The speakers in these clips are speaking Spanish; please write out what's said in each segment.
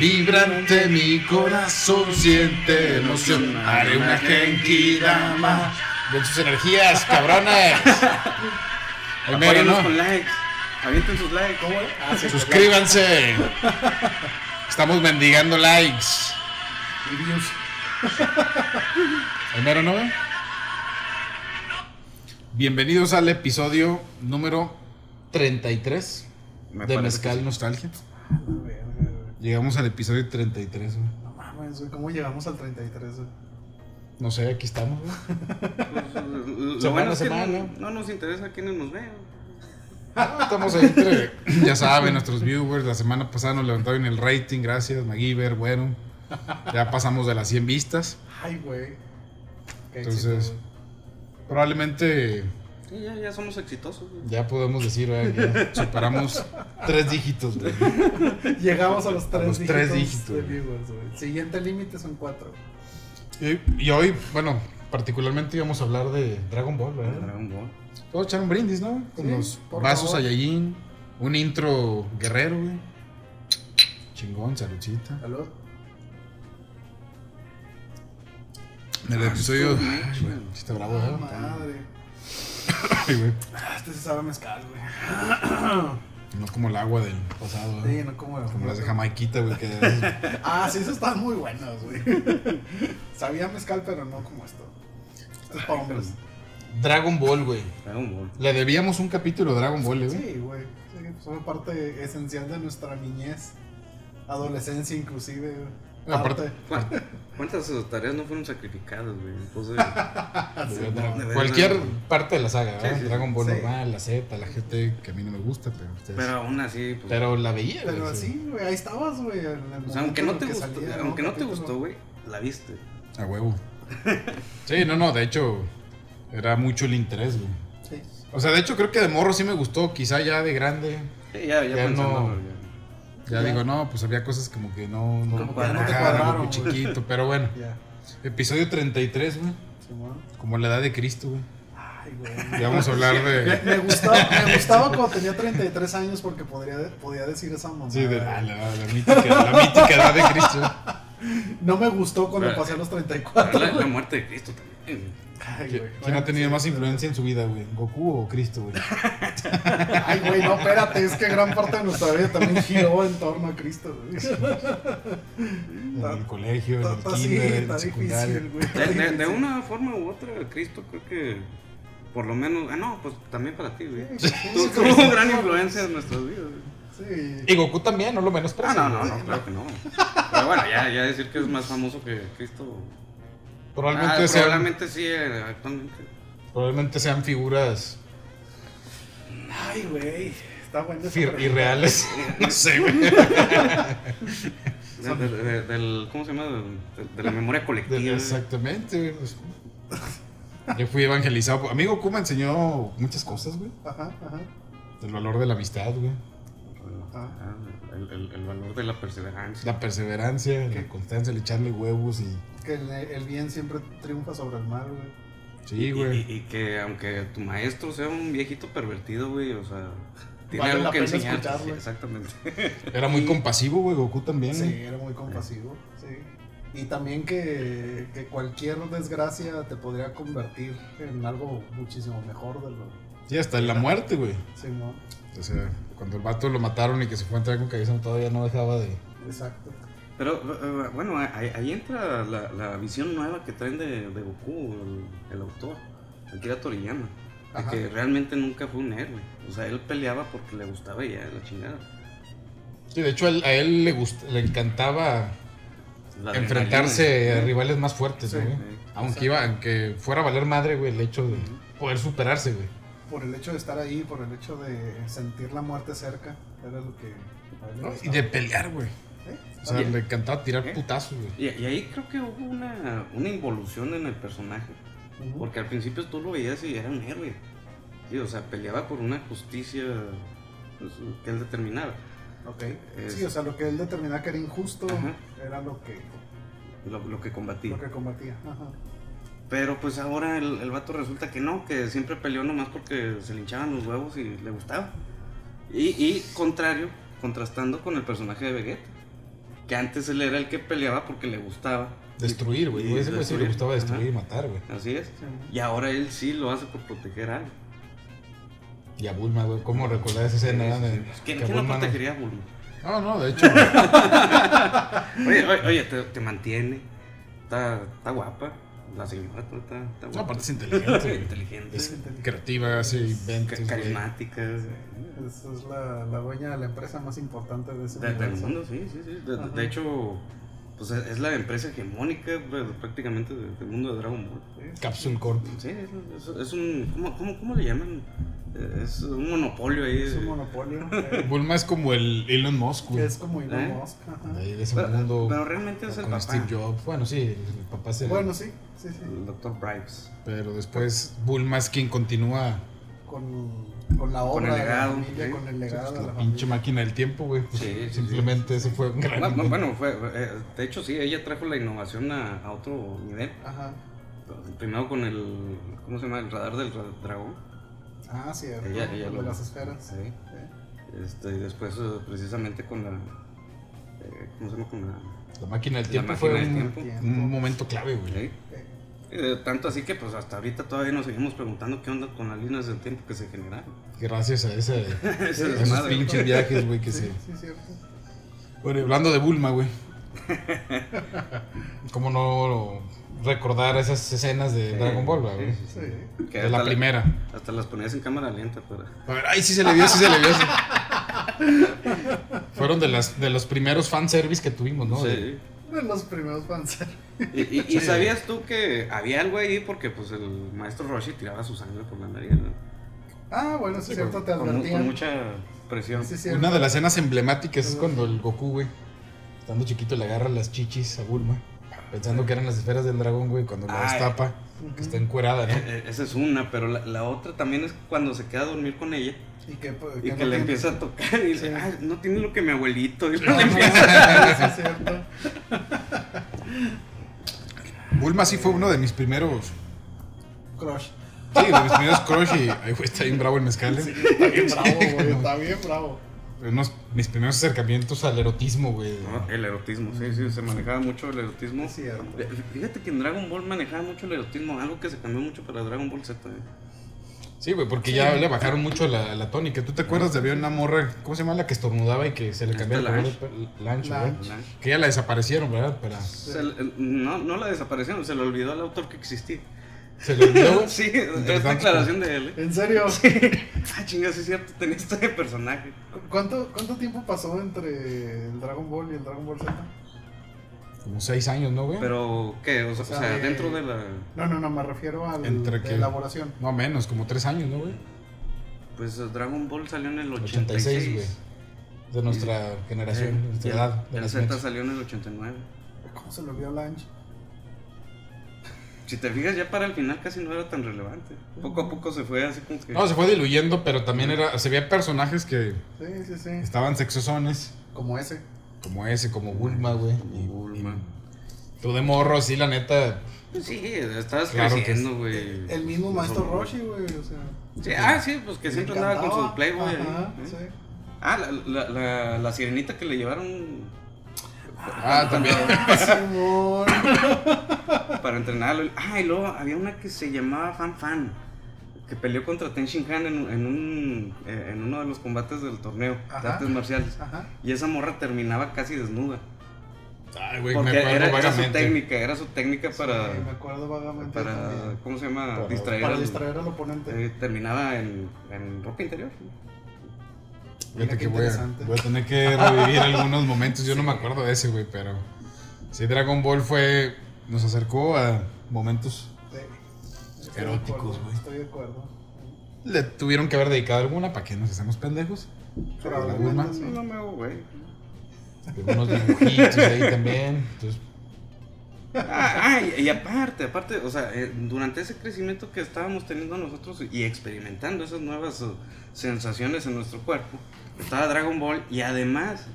Vibrante mi corazón siente emoción. Haré una genkidama. De sus energías, cabrones. El mero, ¿no? con likes. Avienten sus likes. ¿Cómo? Ah, sí, Suscríbanse. Estamos mendigando likes. y views. El mero, ¿no? Bienvenidos al episodio número 33 Me de Mezcal. Nostalgia. Llegamos al episodio 33, güey. No mames, güey, ¿cómo llegamos al 33, güey? No sé, aquí estamos, güey. Lo Semana bueno a es que semana. no, no nos interesa quiénes nos vean. Estamos ahí entre, ya saben, nuestros viewers. La semana pasada nos levantaron el rating, gracias, MacGyver, bueno. Ya pasamos de las 100 vistas. Ay, güey. Entonces- Probablemente Sí, ya, ya somos exitosos. güey. ya podemos decir, güey, ya superamos tres dígitos, güey. Llegamos a los tres los dígitos, tres dígitos, de güey. viewers, güey. Siguiente límite son cuatro. Y, y hoy, bueno, particularmente íbamos a hablar de Dragon Ball, ¿verdad? Dragon Ball. Vamos a echar un brindis, ¿no? Con Sí, los vasos. Saiyajin, un intro guerrero, güey. Chingón, saludcita. Salud. En el episodio. estuvo Ay, sí está bravo, Ah, ¿eh? madre. Ay, güey. Ah, Este se sabe mezcal, güey. No como el agua del pasado, ¿eh? Sí, no como... Como las de Jamaiquita, güey. Que Ah, sí, esos estaban muy buenos, güey. Sabía mezcal, pero no como esto. Esto es para hombres. Dragon Ball, güey. Dragon Ball. Le debíamos un capítulo de Dragon Ball, ¿eh, güey. Sí, güey. Sí, fue parte esencial de nuestra niñez. Adolescencia, inclusive, güey. Aparte- Parte. ¿Cuán- ¿Cuántas tareas no fueron sacrificadas, güey? Entonces, Sí, no. Cualquier parte de la saga, ¿verdad? Sí, sí, Dragon Ball sí. normal, la Z, la GT, que a mí no me gusta, pero ustedes. pero Pero, aún así, pues. la veía, Pero güey, sí. así, güey, ahí estabas, güey. o sea, aunque no te gustó, salía aunque no te gustó, güey, la viste. A huevo. Sí, no, no, de hecho, era mucho el interés, güey. Sí. O sea, de hecho, creo que de morro sí me gustó, quizá ya de grande. Sí, ya, ya, Ya pensándolo, no- ya. Ya Ya. digo, no, pues había cosas como que no, no, Como que no te encajaban, cuadraron, muy güey. chiquito, pero bueno. Ya. Episodio 33, güey. Simón. Como la edad de Cristo, güey. Ay, güey. Ya vamos a hablar Me, de. me gustaba, me gustaba cuando tenía 33 años porque podría, podía decir esa mamá. Sí, de la, la, la mítica, la mítica edad de Cristo. No me gustó cuando Pero- pasé a los Pero 34. la, la muerte de Cristo también. Ay, ¿Qui- güey. ¿Quién ha tenido Sí, más influencia en su vida, güey? ¿Goku o Cristo, güey? Ay, güey, no, espérate, es que gran parte de nuestra vida también giró en torno a Cristo, güey. En el colegio, en el kinder, en está el secundario. difícil, güey. está De, una forma u otra, Cristo creo que por lo menos. Ah, no, pues también para ti, güey. Sí, Tu- sí, Tuvo sí. gran influencia en nuestras vidas. güey. Sí. Y Goku también, no lo menos Ah, no, no, no, claro que no. Pero bueno, ya, ya decir que es más famoso que Cristo. Probablemente, Ah, sean, probablemente sí, eh, actualmente. probablemente sean figuras Ay, güey. Está bueno. irreales. No sé, güey. De- de- de- del, ¿Cómo se llama? De, de la memoria colectiva. De- Exactamente, güey. pues. Yo fui evangelizado. A mí Goku me enseñó muchas cosas, güey. Ajá, ajá. Del valor de la amistad, güey. Ah, el, el- el valor de la perseverancia. La perseverancia, la ¿Qué? constancia, el echarle huevos y. Que el, el bien siempre triunfa sobre el mal, güey. Sí, güey. y- y que aunque tu maestro sea un viejito pervertido, güey, o sea, tiene Vale algo la que pena enseñar. Sí, exactamente. Era muy y- compasivo, güey. Goku también, Sí, era muy compasivo, sí. Y también que, que cualquier desgracia te podría convertir en algo muchísimo mejor de lo... Sí, hasta en la muerte, güey. Sí, ¿no? O sea, cuando el vato lo mataron y que se fue a entrar con cabeza todavía no dejaba de. Exacto. Pero eh, bueno, ahí, ahí entra la, la visión nueva que traen de, de Goku, el, el autor, Akira Toriyama. De que realmente nunca fue un héroe. O sea, él peleaba porque le gustaba y ya la chingada. Sí, de hecho, a él, a él le, gust- le encantaba La enfrentarse a rivales más fuertes, Sí, güey. sí. Aunque, iba, aunque fuera a valer madre, güey, el hecho de poder superarse, güey. Por el hecho de estar ahí, por el hecho de sentir la muerte cerca, era lo que... Y de pelear, güey. ¿Eh? O sea, le encantaba tirar ¿Eh? putazos, güey. Y, y ahí creo que hubo una, una involución en el personaje. Porque al principio tú lo veías y era un héroe. Sí, o sea, peleaba por una justicia pues, que él determinaba. Ok. Es- Sí, o sea, lo que él determinaba que era injusto Ajá. era lo que, Lo, lo que combatía. lo que combatía. Ajá. Pero pues ahora el, el vato resulta que no, que siempre peleó nomás porque se le hinchaban los huevos y le gustaba. Y, y contrario, contrastando con el personaje de Vegeta. que antes él era el que peleaba porque le gustaba. Destruir, güey. Y Ese güey sí le destruir, gustaba ajá. destruir y matar, güey. Así es. Y ahora él sí lo hace por proteger a alguien. Y a Bulma, güey. ¿Cómo recordar esa escena? Sí, sí, de- sí. ¿Quién, que quién no Bulma no- protegería a Bulma? No, no, de hecho. Oye, oye, oye, te, te mantiene. Está, está guapa. La señora está, está, está No, guapa. aparte es inteligente, inteligente. Es creativa, hace inventos. carismática. Esa es la, la dueña de la empresa más importante de ese De- del universo. mundo, sí, sí, sí. De hecho, pues es la empresa hegemónica pues, prácticamente de- del mundo de Dragon Ball. Sí. Capsule Corp. Sí, es, es- es un. ¿cómo, cómo, cómo le llaman? Eh, Es un monopolio ahí. Es un monopolio. eh, Bulma es como el Elon Musk, güey. es como Elon ¿Eh? Musk. ajá. Ahí de ese Pero, mundo. pero realmente es el con papá. Steve Jobs. Bueno, sí, el papá es el. Bueno, sí, sí, sí. El Dr. Bribes. Pero después Bulma es quien continúa Con, con la obra Con el de la legado, familia, sí. con el legado de la la pinche máquina del tiempo, güey. Pues, Sí, sí, simplemente ese fue un gran. Bueno, bueno, fue, eh, de hecho sí, ella trajo la innovación a, a otro nivel. Ajá. Primero con el, ¿cómo se llama? El radar del ra- dragón. Ah, cierto. Ella- ella con lo- las esferas. Sí. Sí. Este, y después eh, precisamente con la, eh, ¿cómo se llama? Con la, La máquina del tiempo máquina fue del un, tiempo. un momento clave, güey. ¿sí? Eh, tanto así que pues hasta ahorita todavía nos seguimos preguntando qué onda con las líneas del tiempo que se generaron. Gracias a ese, Ese Sí, a esos pinches viajes, güey, que Sí, se. sí, cierto. Bueno, hablando de Bulma, güey. ¿Cómo no recordar esas escenas de Sí, Dragon Ball, güey? sí, sí, Sí. Que De la primera. Hasta las ponías en cámara lenta, pero... A ver, ay, sí se le vio, sí se le vio. sí. Fueron de, las, de los primeros fanservice que tuvimos, ¿no? Sí. De los primeros fans. Y, y- y sabías tú que había algo ahí porque pues el maestro Roshi tiraba su sangre por la nariz, ¿no? Ah, bueno, sí, Sí, es cierto, te Con, mu- con advertían. mucha presión. Sí. Una de las escenas emblemáticas es cuando el Goku, güey, estando chiquito, le agarra las chichis a Bulma, pensando que eran las esferas del dragón, güey, cuando la Que está encuerada, ¿no? Eh, eh, Esa es una, pero la, la otra también es cuando se queda a dormir con ella Y que, pues, y que, no le tiene- empieza a tocar y dice, Sí. ah, no tiene lo que mi abuelito. Y Ajá, le empieza- sí, es cierto. Bulma sí fue uno de mis primeros, Crush. sí, de mis primeros crush y, ay, güey, está bien bravo el mezcal, ¿eh? Está bien bravo, güey. Está bien bravo. Unos, mis primeros acercamientos al erotismo, güey. No, el erotismo, sí, sí, se manejaba mucho el erotismo. Es cierto. Eh, Fíjate que en Dragon Ball manejaba mucho el erotismo, algo que se cambió mucho para Dragon Ball Z. ¿eh? Sí, güey, porque ya le bajaron mucho la, la tónica. ¿Tú te acuerdas de había una morra, ¿cómo se llama? La que estornudaba y que se le Esta cambiaba el color Lange. de. ¿verdad? Que ya la desaparecieron, ¿verdad? Para, Se le- no, no la desaparecieron, se le olvidó al autor que existía. Se le olvidó. Sí, es declaración de él. ¿eh? ¿En serio? Ah, chingas, es cierto, tenía este personaje. ¿Cu- ¿Cuánto, ¿Cuánto tiempo pasó entre el Dragon Ball y el Dragon Ball Z? Como seis años, ¿no, güey? Pero, ¿qué? O sea, O sea, o sea, de- dentro de la. No, no, no, me refiero a ¿Entre la elaboración. No menos, como tres años, ¿no, güey? Pues Dragon Ball salió en el 86, 86. güey. De nuestra generación, de Eh, nuestra edad. De el. Z salió en el 89. ¿Cómo se lo vio Lange? Si te fijas, ya para el final casi no era tan relevante. Poco a poco se fue así como que. No, se fue diluyendo, pero también era, se veía personajes que Sí, sí, sí. estaban sexosones, Como ese. como ese, como Bulma, güey. Como y- Bulma. y Tú de morro, así, la neta. Sí, estabas Claro creciendo, güey. El mismo maestro Solo- Roshi, güey, o sea. Sí, ah, sí, pues que siempre andaba con su Playboy. Ajá, ¿eh? sí. Ah, la, la, la, la sirenita que le llevaron Ah, también. Para entrenarlo. Ah, y luego había una que se llamaba Fan Fan. Que peleó contra Ten Shin Han en, en, un, eh, en uno de los combates del torneo de Ajá. artes marciales. Ajá. Y esa morra terminaba casi desnuda. Ay, güey, me Porque acuerdo era, era su vagamente. técnica, era su técnica para, Sí, me acuerdo vagamente. para también. ¿cómo se llama? Para- distraer, Para al- distraer al oponente. eh, terminaba en, en ropa interior. Fíjate que voy a, interesante. voy a tener que revivir algunos momentos. Yo no me acuerdo de ese, güey, pero. Sí, Dragon Ball fue. Nos acercó a momentos. Sí. Eróticos, güey. Estoy de acuerdo. Le tuvieron que haber dedicado alguna para que nos hacemos pendejos. Bulma. sí. No, me hago, güey. Algunos dibujitos ahí también. Entonces, Ah, ah, y, y aparte, aparte, o sea, eh, durante ese crecimiento que estábamos teniendo nosotros y experimentando esas nuevas eh, sensaciones en nuestro cuerpo, estaba Dragon Ball y además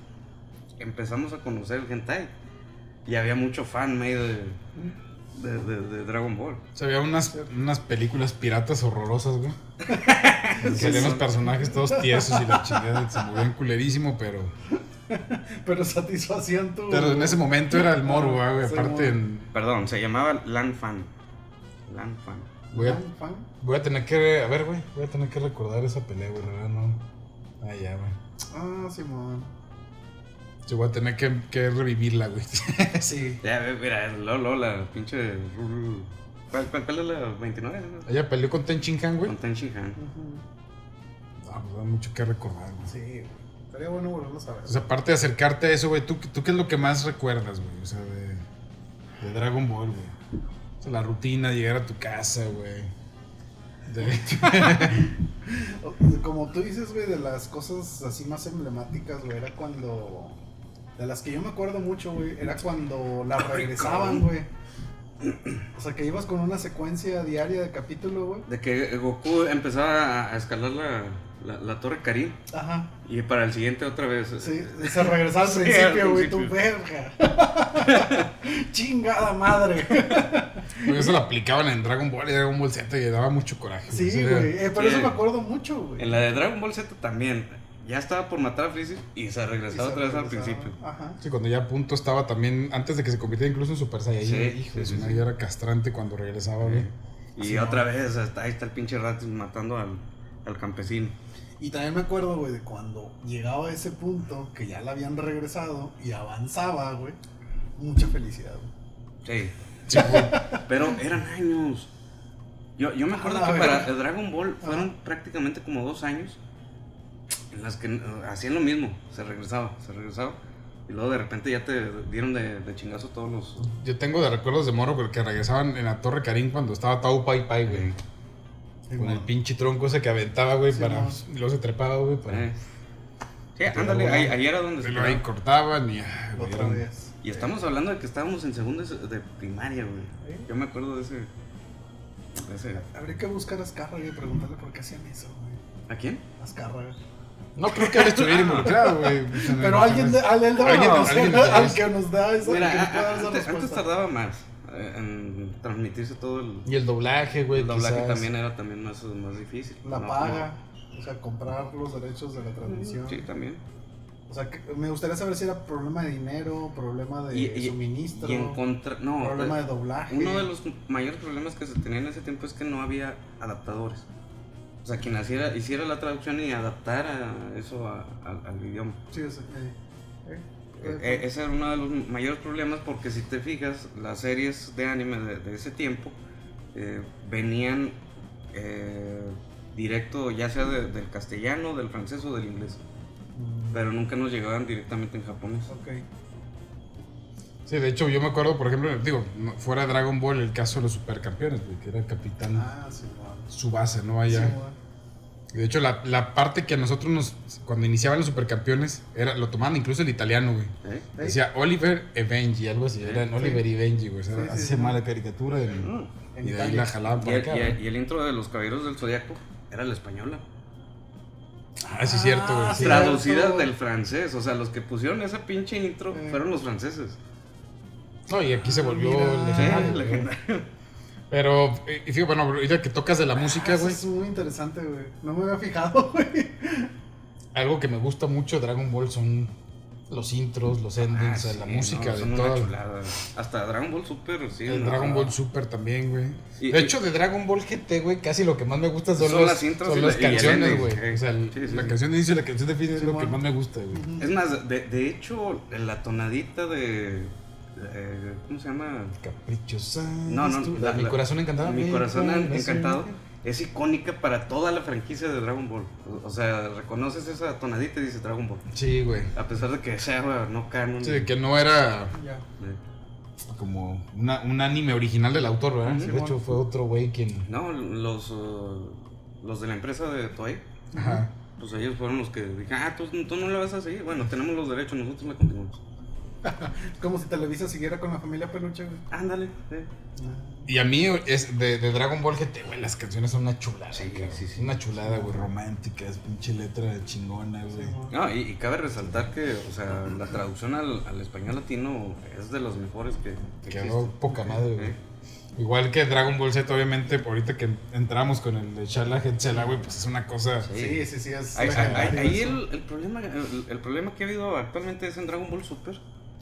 empezamos a conocer el hentai. Y había mucho fan made de, de, de- de Dragon Ball. o sea, había unas, unas películas piratas horrorosas, güey. Salían los personajes todos tiesos y la chingada que se movían culerísimo, pero Pero satisfacían tu. Pero en ese momento era el morbo, ah, güey. Aparte, en- Perdón, se llamaba Lan Fan. Lan Fan. voy, a, Fan, fan. voy a tener que. A ver, güey. Voy a tener que recordar esa pelea, güey. La verdad, no. Ah, ya, güey. Ah, Simón. Sí, voy a tener que, que revivirla, güey. Sí. Ya, ve, mira, Lolo, la pinche. ¿Cuál, cuál, cuál es la 29? no? Ella peleó con Ten Shin Han, güey. Con Ten Shin Han. Ujú. Ah, pues da mucho que recordar, güey. Sí, güey. Estaría bueno volverlo a ver. O sea, aparte de acercarte a eso, güey, ¿tú, ¿tú qué es lo que más recuerdas, güey? O sea, de, de Dragon Ball, güey. O sea, la rutina, llegar a tu casa, güey. De- Como tú dices, güey, de las cosas así más emblemáticas, güey, era cuando. De las que yo me acuerdo mucho, güey, era cuando la regresaban, güey. O sea, que ibas con una secuencia diaria de capítulo, güey. De que Goku empezaba a escalar la, la, la torre Karin Ajá. y para el siguiente otra vez. Sí, se regresaba al Sí, principio, güey, tu verga. Chingada madre. Porque eso lo aplicaban en Dragon Ball y Dragon Ball Z y daba mucho coraje. Sí, güey. Eh, por Sí. eso me acuerdo mucho, güey. En la de Dragon Ball Z también. Ya estaba por matar a Freezer y se Y regresaba se otra vez al principio. Ajá. Sí, cuando ya a punto estaba también, antes de que se convirtiera incluso en Super Saiyajin, Sí, hijo de sí, sí, ya era castrante cuando regresaba, güey. Y otra no. vez, hasta ahí está el pinche Raditz matando al, al campesino. Y también me acuerdo, güey, de cuando llegaba a ese punto que ya la habían regresado y avanzaba, güey. Mucha felicidad, güey. Sí. Sí, güey. Pero eran años. Yo, yo me acuerdo A que para el Dragon Ball fueron Ajá. prácticamente como dos años en las que eh, hacían lo mismo. Se regresaba, se regresaba. Y luego de repente ya te dieron de, de chingazo todos los. Yo tengo de recuerdos de Moro porque regresaban en la Torre Karin cuando estaba Tau Pai Pai, güey. Sí, Con el pinche tronco ese que aventaba, güey, Sí, para. Y luego se trepaba, güey, para. Eh. Sí, ándale, bueno, ahí, ahí era donde luego ahí cortaban y. ah, Otra vez. Y estamos hablando de que estábamos en segundo de de primaria, güey. ¿Eh? Yo me acuerdo de ese. de ese- Habría que buscar a Azcárraga y preguntarle por qué hacían eso, güey. ¿A quién? Azcárraga. No creo que él estuviera involucrado, güey. Pero alguien, de, alguien debe Alguien- alguien al que nos da esa, Mira, que nos a- pueda dar a- esa antes, antes tardaba más eh, en transmitirse todo el. Y el doblaje, güey. El doblaje quizás. también era también más, más difícil. La No, paga, o sea, comprar los derechos de la no. transmisión. Sí, también. O sea, que me gustaría saber si era problema de dinero, problema de Y- y- suministro, Y en contra. No, problema eh, de doblaje. uno de los mayores problemas que se tenía en ese tiempo es que no había adaptadores. O sea, quien hiciera, hiciera la traducción y adaptara eso a- a- al idioma. Sí, o sea, eh, eh, ese era uno de los mayores problemas porque si te fijas, las series de anime de, de ese tiempo eh, venían eh, directo ya sea de- del castellano, del francés o del inglés, mm, pero nunca nos llegaban directamente en japonés. Ok. Sí, de hecho, yo me acuerdo, por ejemplo, digo, fuera de Dragon Ball, el caso de los supercampeones, güey, que era el capitán, Ah, sí, bueno. su base, ¿no? Sí, Allá. bueno. Y de hecho, la, la parte que a nosotros nos. Cuando iniciaban los supercampeones, era, lo tomaban incluso el italiano, güey. ¿Eh? Decía Oliver e Benji, algo así. Eran Sí. Oliver y Benji, güey. O sea, Sí, sí, así sí. se llama la caricatura. y- Mm. En y de ahí la jalaban Y para el, acá. y el- y intro de los Caballeros del Zodiaco era la española. Ah, sí, es cierto, güey. Ah, sí. Cierto. Traducida del francés. O sea, los que pusieron esa pinche intro Eh. fueron los franceses. No, y aquí se volvió Mira. legendario. Pero, y fíjate, bueno, ahorita que tocas de la música, Ah, eso güey. es muy interesante, güey. No me había fijado, güey. Algo que me gusta mucho de Dragon Ball son los intros, los endings, Ah, la sí, música no, de todo. Hasta Dragon Ball Super, sí. El no, Dragon no. Ball Super también, güey. Y- de hecho, de Dragon Ball GT, güey, casi lo que más me gusta son, Son los- las intros son y las la- y canciones, güey. eh. O sea, Sí, sí, la sí. canción de inicio y la canción de fin es lo que más me gusta, güey. Es más, de, de hecho, la tonadita de. De- ¿Cómo se llama? Caprichosa. No, no, la- mi corazón encantado. Mi corazón corazón encantado. Es icónica para toda la franquicia de Dragon Ball. O, sea, reconoces esa tonadita y dices Dragon Ball. Sí, güey. A pesar de que sea güey, no canon. Sí, que no era Ya. Eh, como una- un anime original del autor, ¿verdad? Sí, de hecho, fue otro güey quien. No, los, uh, los de la empresa de Toei, Ajá. pues ellos fueron los que dijeron, ah, tú, tú no la vas a seguir. Bueno, tenemos los derechos, nosotros la continuamos. Como si Televisa siguiera con la familia peluche, güey. Ándale. eh. Y a mí, es de, de Dragon Ball GT, güey, las canciones son una chulada. Sí, cabrón. sí, sí. Una chulada, güey, romántica, es pinche letra chingona, güey. No, y, y cabe resaltar que, o sea, la traducción al, al español latino es de los mejores que, que Quedó existe. poca madre, güey. Eh. Igual que Dragon Ball Z, obviamente, ahorita que entramos con el de Chala Hetzela, güey, pues es una cosa. Sí, sí, sí. Es Ahí, ahí- el, el problema, el, el problema que ha habido actualmente es en Dragon Ball Super.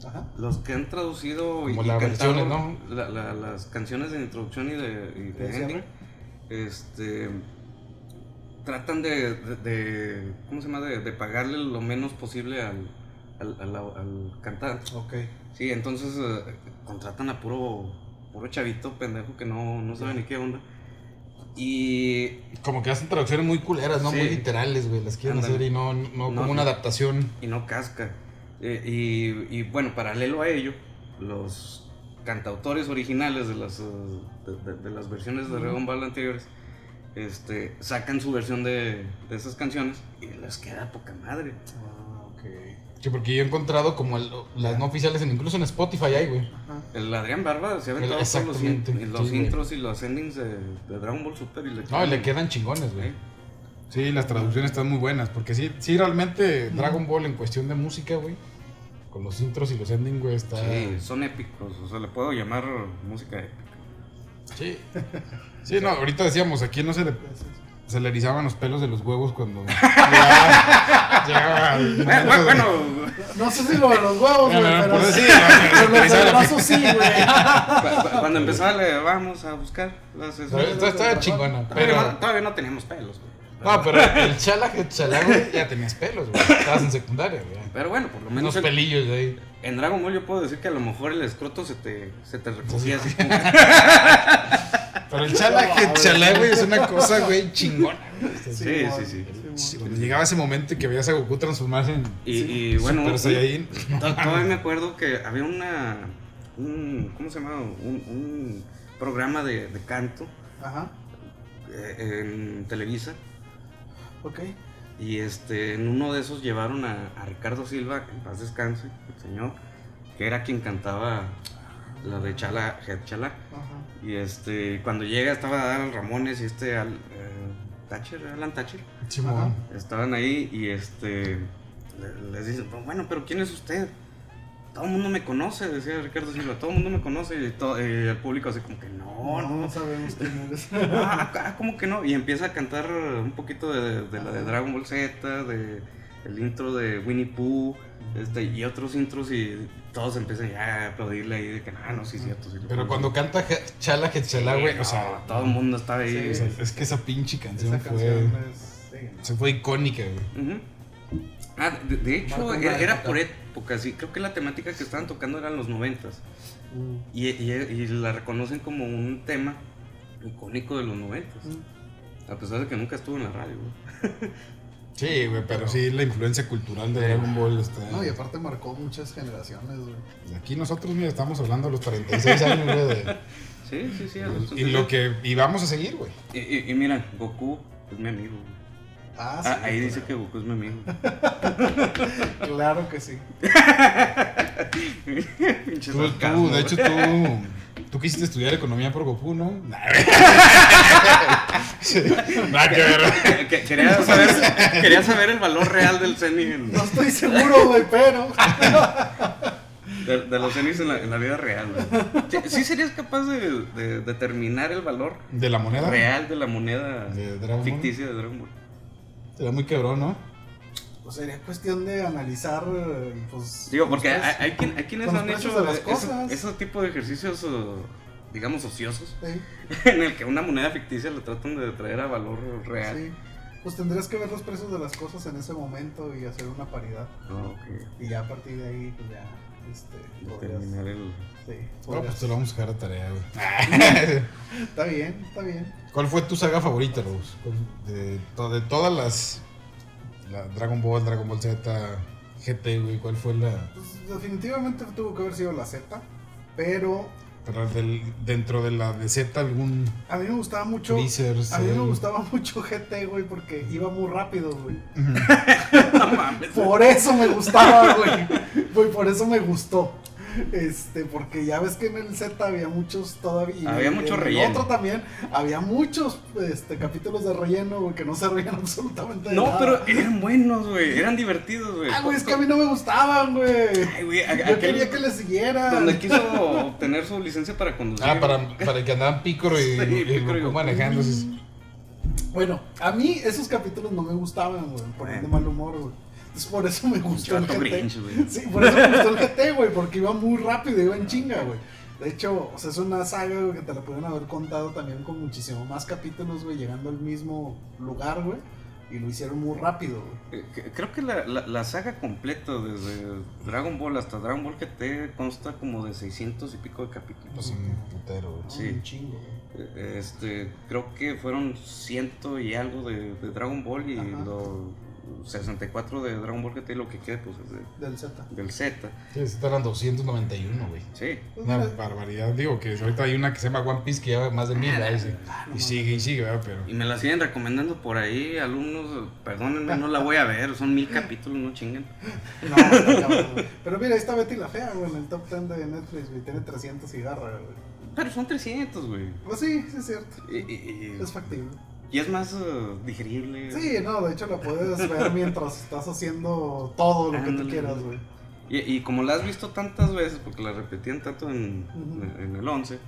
Ajá. Los que han traducido y, Como y las cantado versiones, ¿no? la- la- las canciones de introducción y de, y de ¿De ending, este, tratan de, de- de- ¿cómo se llama? De, de pagarle lo menos posible al, al, al- al cantante. Ok. Sí, entonces eh, contratan a puro, puro chavito pendejo que no, no sabe ni qué onda. Y Como que hacen traducciones muy culeras, ¿no? Sí. Muy literales, güey. Las quieren hacer y no, no, No, como una adaptación. y no casca. Eh, y, y, bueno, paralelo a ello, los cantautores originales de las, eh, de, de- de las versiones de Dragon Ball anteriores este, sacan su versión de, de esas canciones y les queda poca madre. Ah, ok. Sí, porque yo he encontrado como el- las no oficiales, en, incluso en Spotify hay, güey. Ajá. El Adrián Barba se ha aventado todos los, in- Exactamente, los sí, güey. intros y los endings de, de Dragon Ball Super. Y le No, y le quedan chingones, güey. ¿eh? Sí, las traducciones están muy buenas, porque sí, sí realmente Dragon Ball en cuestión de música, güey, con los intros y los endings, güey, está... Sí, son épicos. O sea, le puedo llamar música épica. Sí. Sí, no, ahorita decíamos, aquí no se le, se le erizaban los pelos de los huevos cuando el Eh, bueno, No sé si lo de los huevos, güey, Bueno, pero, decir, pero los sí, güey. cu- cu- cuando empezaba le vamos a buscar las está chingona, Todavía, pero... no, todavía no teníamos pelos, güey. No, pero el chala, el chala, güey, ya tenías pelos, güey. Estabas en secundaria, güey. Pero bueno, por lo Unos menos en, pelillos de ahí. en Dragon Ball yo puedo decir que a lo mejor el escroto se te, se te recogía así como Pero el chala, el chala, güey, es una cosa, güey, chingona. Sí, sí, sí. Sí, Cuando llegaba ese momento que veías a Goku transformarse en Y, y bueno, Super todavía me acuerdo que había una. Un, ¿Cómo se llama? Un, un programa de, de canto Ajá. eh, en Televisa. Ok. Y este, en uno de esos llevaron a, a Ricardo Silva, que en paz descanse, el señor, que era quien cantaba la de Chala, Head Chala. Ajá. Y este, cuando llega estaba Alan Ramones y este Al, eh, Thatcher, Alan Thatcher. Simón. Estaban ahí y este le- les dicen, "Pues, bueno, pero ¿quién es usted? Todo el mundo me conoce, decía Ricardo Silva, todo el mundo me conoce y, todo, y el público así como que no, no, no, no sabemos quién eres. ah, ah, ¿cómo que no? Y empieza a cantar un poquito de, de la de Dragon Ball Z, de el intro de Winnie Pooh, este, y otros intros y todos empiezan ya a aplaudirle ahí de que no, no, sí es cierto. sí lo Pero conozco". cuando canta Chala, Chala, güey, Sí, o sea, no, todo el mundo estaba ahí. o sea, es que esa pinche canción Esa fue. canción es. sí, no. Se fue icónica, güey. Ah, de, de hecho, era, era por época, sí. Creo que la temática que estaban tocando eran los noventas. Mm. Y, y, y la reconocen como un tema icónico de los noventas. Mm. A pesar de que nunca estuvo en la radio, güey. Sí, güey, pero sí la influencia cultural de Dragon Ball está. No, y aparte marcó muchas generaciones, güey. Aquí nosotros, mira, estamos hablando de los 36 años, güey, de- Sí, sí, sí. a los y lo que. Y vamos a seguir, güey. Y, y- y mira, Goku es mi amigo. güey. Ah, Ah, sí. ahí dice que Goku es mi amigo. Claro que sí. Tú, tú, de hecho, tú. Tú quisiste estudiar economía por Goku, ¿no? Sí, Nada que ver. Que- Quería saber, quería saber el valor real del Zenny en- No estoy seguro, güey, pero. de, de los Zenis en la, en la vida real. güey. Sí- ¿Sí serías capaz de, de determinar el valor De la moneda. real de la moneda De ficticia de Dragon Ball? Era muy cabrón, ¿no? Pues sería cuestión de analizar, pues. Digo, porque hay, quien- hay quienes han hecho de las ese, cosas. ese tipo de ejercicios, digamos, ociosos, Sí, en el que una moneda ficticia le tratan de traer a valor real. sí. Pues tendrías que ver los precios de las cosas en ese momento y hacer una paridad. Ah, ok. Y ya a partir de ahí, pues ya. Este, podrías. Determinar el... Sí, No, pues te lo vamos a dejar a tarea, güey. Está bien, está bien. ¿Cuál fue tu saga favorita, Rose? De, to- de todas las. La Dragon Ball, Dragon Ball Z, GT, güey. ¿Cuál fue la. Pues definitivamente tuvo que haber sido la Z. Pero Pero del- dentro de la de Z, algún. a mí me gustaba mucho. Freezer, A mí me gustaba mucho GT, güey, porque iba muy rápido, güey. No mames. Por eso me gustaba, güey. Güey, por eso me gustó. Este, porque ya ves que en el Z había muchos todavía. y Había en mucho el relleno. otro también había muchos este, capítulos de relleno, güey, que no servían absolutamente de No, nada. pero eran buenos, güey. Eran divertidos, güey. Ah, güey, es que a mí no me gustaban, güey. Ay, güey, Yo aquel- quería que le siguieran. Donde quiso obtener su licencia para conducir. Ah, para, para que andaban Pícoro y, Sí, y y así. Bueno, a mí esos capítulos no me gustaban, güey, por de Bueno. mal humor, güey. Entonces por eso me gustó el GT. Grinch, güey. Sí, por eso me gustó el GT, güey, porque iba muy rápido, iba en chinga, güey. De hecho, o sea, es una saga, güey, que te la pudieron haber contado también con muchísimo más capítulos, güey, llegando al mismo lugar, güey. Y lo hicieron muy rápido, güey. Eh, Creo que la, la, la saga completa, desde Dragon Ball hasta Dragon Ball GT, consta como de 600 y pico de capítulos. Pues un putero, güey. Sí. Un chingo, güey. Eh, Este, creo que fueron ciento y algo de, de Dragon Ball y Ajá. los 64 de Dragon Ball GT, lo que queda pues es de- Del Z. del Z. Sí, estos eran 291, güey. Sí. Una barbaridad. Digo que ahorita hay una que se llama One Piece que lleva más de mil. Y, sí- y sigue y sigue, ¿verdad? Pero. Y me la siguen recomendando por ahí, alumnos. Perdónenme, no la voy a ver, son mil capítulos, no chinguen. no, cabrón. Pero mira, ahí está Betty la Fea, güey, en el top 10 de Netflix, güey. Tiene 300 cigarras, güey. Pero son 300, güey. Pues sí, sí es cierto. Y, y- y- Es factible. Y es más eh, digerible. Sí, no, de hecho la puedes ver mientras estás haciendo todo lo que tú quieras, güey. Y, y como la has visto tantas veces, porque la repetían tanto en, Ujú. en el 11,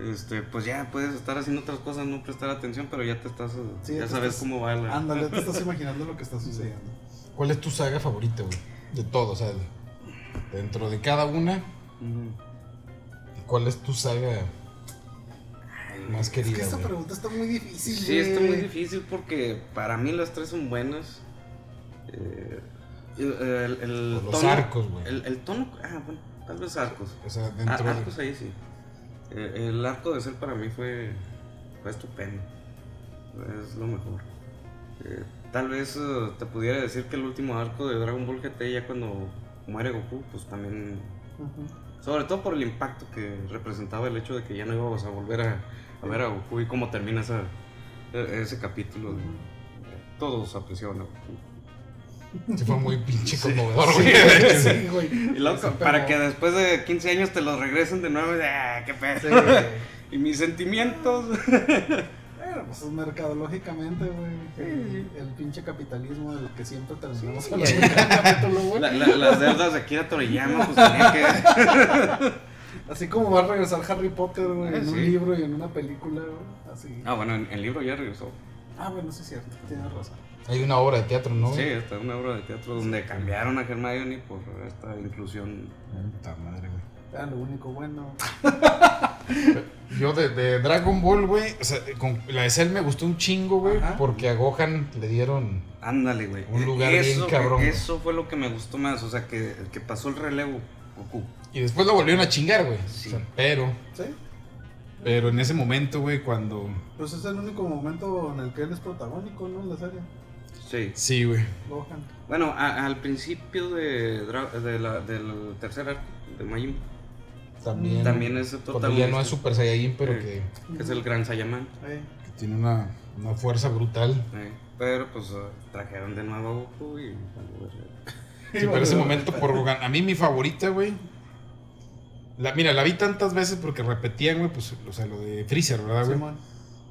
este, pues ya puedes estar haciendo otras cosas, no prestar atención, pero ya te estás, eh, Sí, ya te sabes estás- cómo va la... Ándale, te estás imaginando lo que está sucediendo. ¿Cuál es tu saga favorita, güey? De todo, o sea, dentro de cada una, Ujú. ¿cuál es tu saga Es que esta güey? pregunta está muy difícil, Sí, está muy difícil porque para mí las tres son buenas. Eh, el, el- el Por los tono- arcos, güey. El, el tono, ah, bueno, tal vez arcos. O sea, Ah, dentro de... arcos ahí sí. Eh, el arco de Cell para mí fue, fue estupendo. Es lo mejor. Eh, tal vez eh, te pudiera decir que el último arco de Dragon Ball GT, ya cuando muere Goku, pues también. Sobre todo por el impacto que representaba el hecho de que ya no íbamos a volver a, a ver a Goku y cómo termina esa, ese capítulo. Todos apreciaban a Goku. Sí fue muy pinche conmovedor, Sí, güey. Sí, güey. Y Sí, para que después de 15 años te los regresen de nuevo, de, ah, qué pedo. Sí. Y mis sentimientos. Pues mercadológicamente, güey. El, el pinche capitalismo del que siempre terminamos hablando en capítulo, güey. La- la- las deudas de Akira Toriyama, pues tenía que. Así como va a regresar Harry Potter, güey, Ah, en un sí. libro y en una película, güey. Así. Ah, bueno, en el libro ya regresó. Ah, bueno, sí es cierto, tienes razón. Hay una obra de teatro, ¿no? Sí, está una obra de teatro donde cambiaron a Hermione por esta inclusión. Puta madre, güey. Era lo único bueno. Yo de, de Dragon Ball, güey, o sea, con la de Cell me gustó un chingo, güey, porque a Gohan le dieron... Ándale, güey. Un lugar bien eso, cabrón, güey. Eso fue lo que me gustó más. O sea, que, que pasó el relevo Goku. Y después lo volvieron a chingar, güey. Sí. O sea, pero, ¿Sí? pero en ese momento, güey, cuando... Pues es el único momento en el que él es protagónico, ¿no? En la serie. Sí. Sí, güey. Gohan. Bueno, a- al principio de, Dra- de la- del tercer arco de Majin, También, también es totalmente. ya no es Super Saiyajin, pero Sí. que, que es el gran Saiyaman. Eh, que tiene una, una fuerza brutal. eh, Pero pues eh, trajeron de nuevo a Goku y. Sí, pero ese momento por. A mí mi favorita, güey. La, mira, la vi tantas veces porque repetían, güey, pues, o sea, lo de Freezer, ¿verdad, güey? Simón.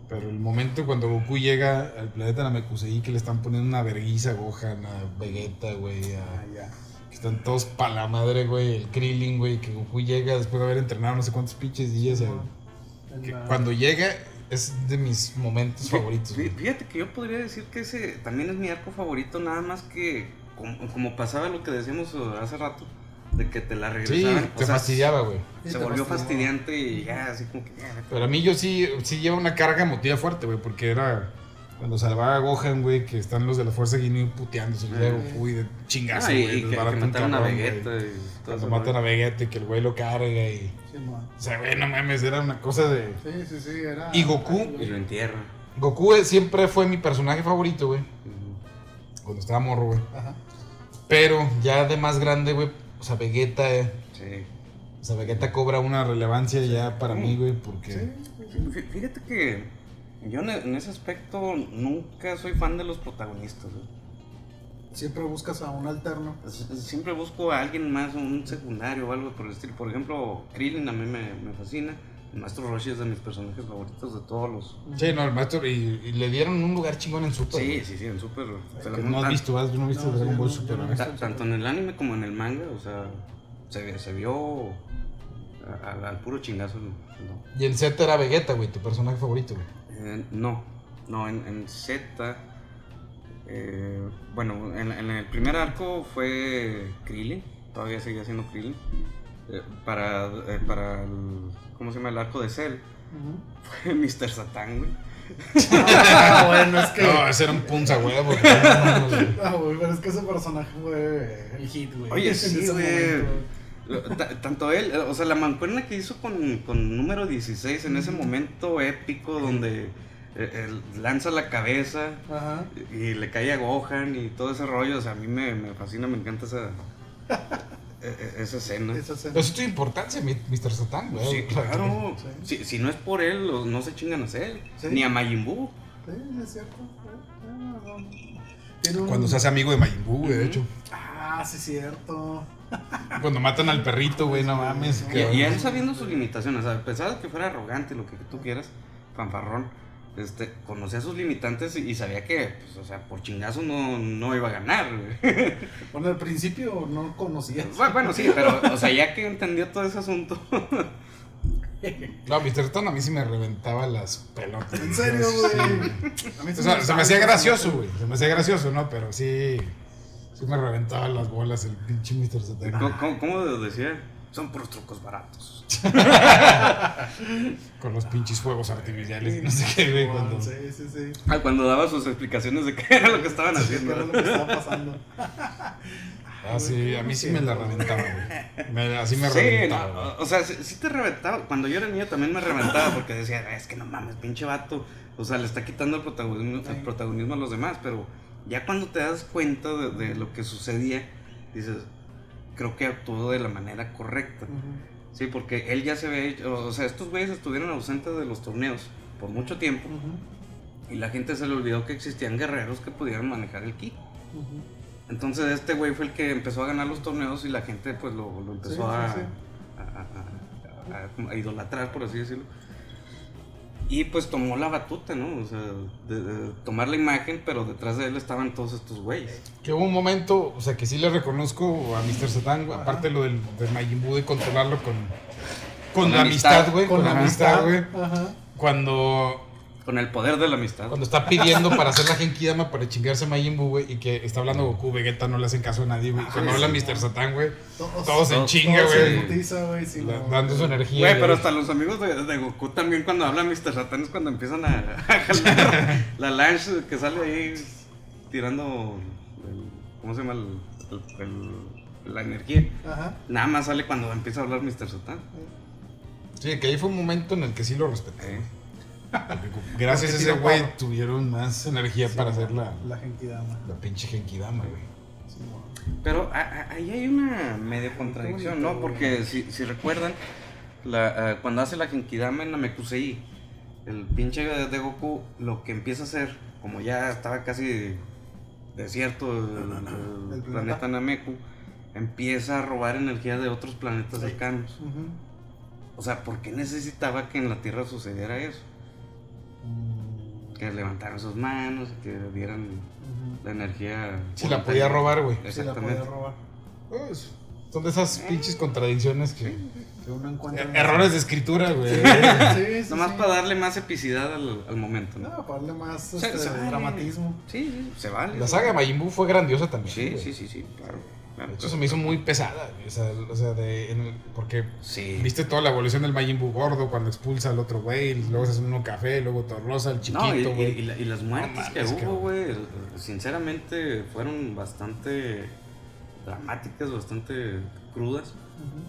Pero el momento cuando Goku llega al planeta Namekusei, que le están poniendo una verguiza a Gohan, a Vegeta, güey, Ah, a... ya. Que están todos pa' la madre, güey. El Krillin, güey, que Goku llega después de haber entrenado no sé cuántos pinches días. En que la- cuando llega es de mis momentos favoritos, güey. Fíjate que yo podría decir que ese también es mi arco favorito, nada más que como, como pasaba lo que decíamos uh, hace rato, de que te la Sí, regresaban. o te sea, fastidiaba, güey. Sí, Se volvió fastidiaba. fastidiante y ya, así como que ya. Pero a mí yo sí, sí lleva una carga emotiva fuerte, güey, porque era cuando salvaba a Gohan, güey, que están los de la Fuerza Guinea puteándose, y Ah. Goku y de chingazo, Ah, y, güey, y que, que mataron a cabrón, güey. Vegeta y todo matan a Vegeta y que el güey lo carga y... Simón. O sea, güey, no mames, era una cosa de... Sí, sí, sí, era. Y Goku- Y lo entierra. Goku siempre fue mi personaje favorito, güey, cuando estaba morro, güey. Ajá. Pero ya de más grande, güey, o sea, Vegeta, eh, Sí. o sea, Vegeta cobra una relevancia ya para mí, güey, porque... Sí. Fí- Fíjate que yo en en ese aspecto nunca soy fan de los protagonistas. güey. Siempre buscas a un alterno. Siempre busco a alguien más, un secundario o algo por el estilo. Por ejemplo, Krillin a mí me, me fascina. El Maestro Roshi es de mis personajes favoritos de todos los. Sí, no, el maestro. Y, y le dieron un lugar chingón en Super. Sí, sí, sí, en Super. se la no has visto. Yo no he visto No, Dragon sí, Ball no, Super. tanto en el anime como en el manga, o sea, se, se vio al, al puro chingazo. Y en Z era Vegeta, güey, tu personaje favorito, güey. Eh, no, no, en, en Z. eh, bueno, en, en el primer arco fue Krillin, todavía seguía siendo Krillin. Eh, para, eh, para el, ¿cómo se llama? El arco de Cell, fue Mr. Satan, güey. Ah, bueno, es que. No, ese era un punza, güey. porque. Ah, güey, pero es que ese personaje fue el hit, güey. Oye, sí, güey. Tanto él, eh, o sea, la mancuerna que hizo con, con número 16 en ese momento épico donde él lanza la cabeza Ajá. y le cae a Gohan y todo ese rollo, o sea, a mí me, me fascina, me encanta esa, esa escena. Esa escena. Pero eso tiene importancia, Mr. Satan, güey. Sí, claro. Sí. Si, si no es por él, no se chingan a Sí. ni a Majin Buu. Sí, es cierto. Cuando se hace amigo de Majin Buu, güey, de hecho. Ah, sí, cierto. Cuando matan al perrito, güey, no mames. Y, y él sabiendo sus limitaciones, a pesar de que fuera arrogante, lo que tú quieras, fanfarrón, este, conocía sus limitantes y, sabía que, pues, o sea, por chingazo no, no iba a ganar, güey. Bueno, al principio no conocías. bueno, bueno, sí, pero, o sea, ya que entendió todo ese asunto, No, Mr. Satan a mí sí me reventaba las pelotas. En serio, güey. A mí sí O sea, me se me hacía gracioso, güey. Se me hacía gracioso, ¿no? Pero sí. Sí me reventaba las bolas el pinche Mr. Satan. ¿cómo, cómo- cómo decía? Son puros trucos baratos. Con los pinches fuegos artificiales y no sé qué, güey. Cuando... Sí, sí, sí. Ah, cuando daba sus explicaciones de qué era lo que estaban ¿Qué haciendo. era lo que estaba pasando? Ah, sí, a mí sí me la reventaba, güey. Me- así me Sí, reventaba. no, o sea, sí, sí te reventaba. Cuando yo era niño también me reventaba porque decía, es que no mames, pinche vato. O sea, le está quitando el protagonismo, el Sí. protagonismo a los demás. Pero ya cuando te das cuenta de, de lo que sucedía, dices, creo que actuó de la manera correcta. Sí, porque él ya se ve, hecho- o sea, estos güeyes estuvieron ausentes de los torneos por mucho tiempo y la gente se le olvidó que existían guerreros que pudieran manejar el ki. Entonces este güey fue el que empezó a ganar los torneos y la gente pues lo, lo empezó Sí, sí, a, sí. a- a- a- a idolatrar, por así decirlo. Y pues tomó la batuta, ¿no? O sea, de, de tomar la imagen, pero detrás de él estaban todos estos güeyes. Que hubo un momento, o sea, que sí le reconozco a Mr. Satan, güey, aparte lo del, del Majin Buu de controlarlo con, con, Con la amistad, güey. Con, Con la amistad, amistad, güey. Ajá. Cuando, Con el poder de la amistad. cuando está pidiendo para hacer la Genkidama para chingarse a Majin Buu, güey, y que está hablando Goku, Vegeta, no le hacen caso a nadie, güey. Cuando sí, habla sí, Mr. Satan, güey, Todos, todos en todos- chinga, se güey. sí. Dando su energía. Güey, pero hasta los amigos de, de Goku también cuando habla Mr. Satan es cuando empiezan a, a jalar la lancha que sale ahí tirando el- ¿cómo se llama? El- el- el- la energía. Ajá. Nada más sale cuando empieza a hablar Mr. Satan. Sí, que ahí fue un momento en el que sí lo respeté. Eh. Gracias a ese güey tuvieron más energía para hacer la, La Genkidama. la pinche Genkidama, güey. Sí. Pero a- a- ahí hay una media contradicción, ¿no? Porque si, si recuerdan, la, ah, cuando hace la Genkidama en Namekusei, el pinche de Goku lo que empieza a hacer, como ya estaba casi desierto el, el El planeta planeta. Nameku, empieza a robar energía de otros planetas Sí. cercanos. O sea, ¿por qué necesitaba que en la Tierra sucediera eso? Que levantaran sus manos, que dieran ujú. la energía. Sí la podía robar, güey. Sí la Exactamente. podía robar. Pues, son de esas pinches contradicciones que... Que uno encuentra. Er- Errores de escritura, güey. Sí, sí, Nomás sí. para darle más epicidad al, al momento, ¿no? No, para darle más Se- este, se vale. dramatismo. Sí, sí, se vale. La saga de Majin Buu fue grandiosa también. Sí, güey. sí, sí, sí, claro. Claro, hecho, claro. se me hizo muy pesada, O sea, o sea de, en el- porque Sí. viste toda la evolución del Majin Buu gordo cuando expulsa al otro güey, luego se hace uno café, luego todo rosa, el chiquito, No, y, y- güey. y la- y las muertes que hubo, güey, sinceramente fueron bastante dramáticas, bastante crudas.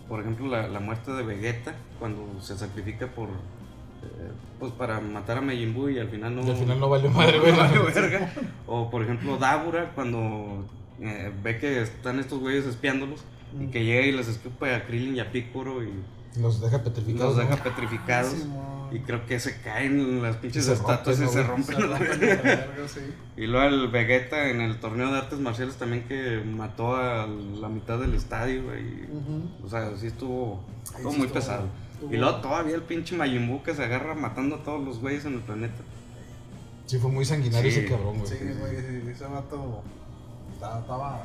Por ejemplo, la, la muerte de Vegeta, cuando se sacrifica por. eh, pues para matar a Majin Buu y al final no. Y al final no valió madre, güey. no verga. O por ejemplo, Dabura, cuando eh, ve que están estos güeyes espiándolos y que llega y les escupe a Krillin y a Piccolo y Los deja petrificados. los deja ¿no? petrificados. Ah. Y creo que se caen las pinches estatuas y se ¿no, rompen. Se rompen la verga, sí. Y luego el Vegeta en el torneo de artes marciales también que mató a la mitad del estadio. O sea, sí estuvo, Ahí estuvo sí muy estuvo- pesado. estuvo- Y luego todavía el pinche Majin Buu que se agarra matando a todos los güeyes en el planeta. Sí, fue muy sanguinario Sí. ese cabrón, güey. Sí, güey, ese vato estaba, estaba-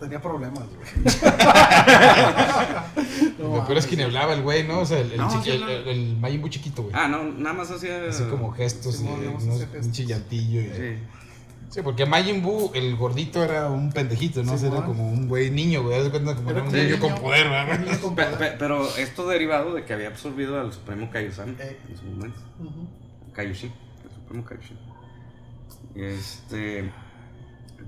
tenía problemas, güey. Lo peor es que ni hablaba el güey, ¿no? O sea, el, el, No, chiqui- el, no. el, el Majin Buu chiquito, güey. Ah, no, nada más hacía... Así como gestos y unos gestos. un chillantillo. Y, sí. Sí. porque Majin Buu, el gordito, era un pendejito, ¿no? O sea, era como un güey niño, güey. Haz de cuenta como Era un niño con poder, ¿verdad? Con poder. pero esto derivado de que había absorbido al Supremo Kaiosama Eh. en su momento. Ujú. Kaioshin, el Supremo Kaioshin. Y Este,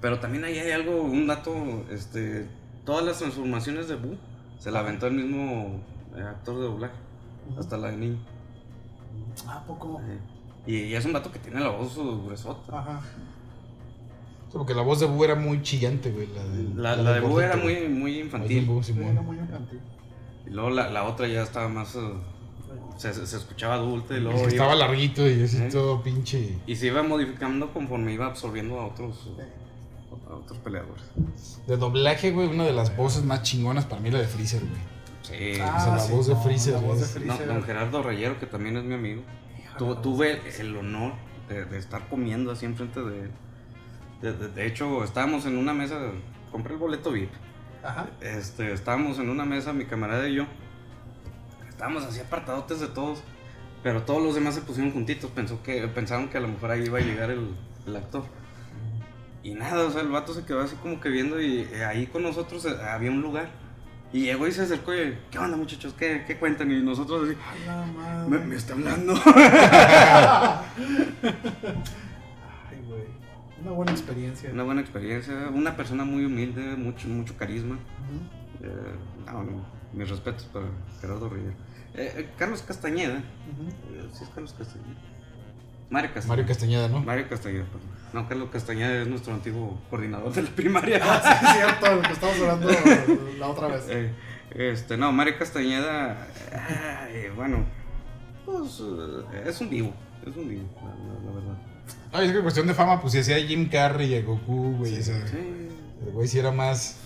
pero también ahí hay algo, un dato, este, todas las transformaciones de Buu se la aventó el mismo eh, actor de doblaje, hasta la de niño. ¿A poco? Eh, Y, y es un dato que tiene la voz gruesota. Ajá. Porque la voz de Buu era muy chillante, güey. La de, La, la de del Buu era muy, muy infantil. Buu, Sí, era muy infantil. Y luego la, la otra ya estaba más, uh, se, escuchaba adulta y luego... Que estaba iba- larguito y así Eh. todo pinche. y se iba modificando conforme iba absorbiendo a otros, uh, a otros peleadores. De doblaje, güey, una de las voces más chingonas para mí la de Freezer, güey. Sí. Ah, o sea, la sí, voz de Freezer, La voz de es- No, Freezer. don Gerardo Reyero, que también es mi amigo. Tu- tuve el honor de, de estar comiendo así enfrente de él. De, de- de hecho, estábamos en una mesa, compré el boleto VIP. Ajá. Este, estábamos en una mesa, mi camarada y yo. Estábamos así apartadotes de todos. Pero todos los demás se pusieron juntitos. Pensó que, pensaron que a lo mejor ahí iba a llegar el, el actor. Y nada, o sea, el vato se quedó así como que viendo y eh, ahí con nosotros eh, había un lugar. Y llegó y se acercó y, ¿qué onda muchachos? ¿Qué, qué cuentan? Y nosotros así, A la madre. me, me está hablando. Ay, güey. Una buena experiencia. Una buena experiencia, una persona muy humilde, mucho, mucho carisma. Eh, no, no, mis respetos para Gerardo Rivera. Eh, Carlos Castañeda, eh, sí es Carlos Castañeda. Mario Castañeda. Mario Castañeda, ¿no? Mario Castañeda, perdón. No, Carlos Castañeda es nuestro antiguo coordinador de la primaria. Ah, sí, es cierto, el que estábamos hablando la otra vez. Eh, este, no, Mario Castañeda, ay, bueno, pues eh, es un divo, es un divo, la, la- la verdad. Ay, es que en cuestión de fama, pues si hacía Jim Carrey y a Goku, güey. o sea, Sí. el güey sí era más.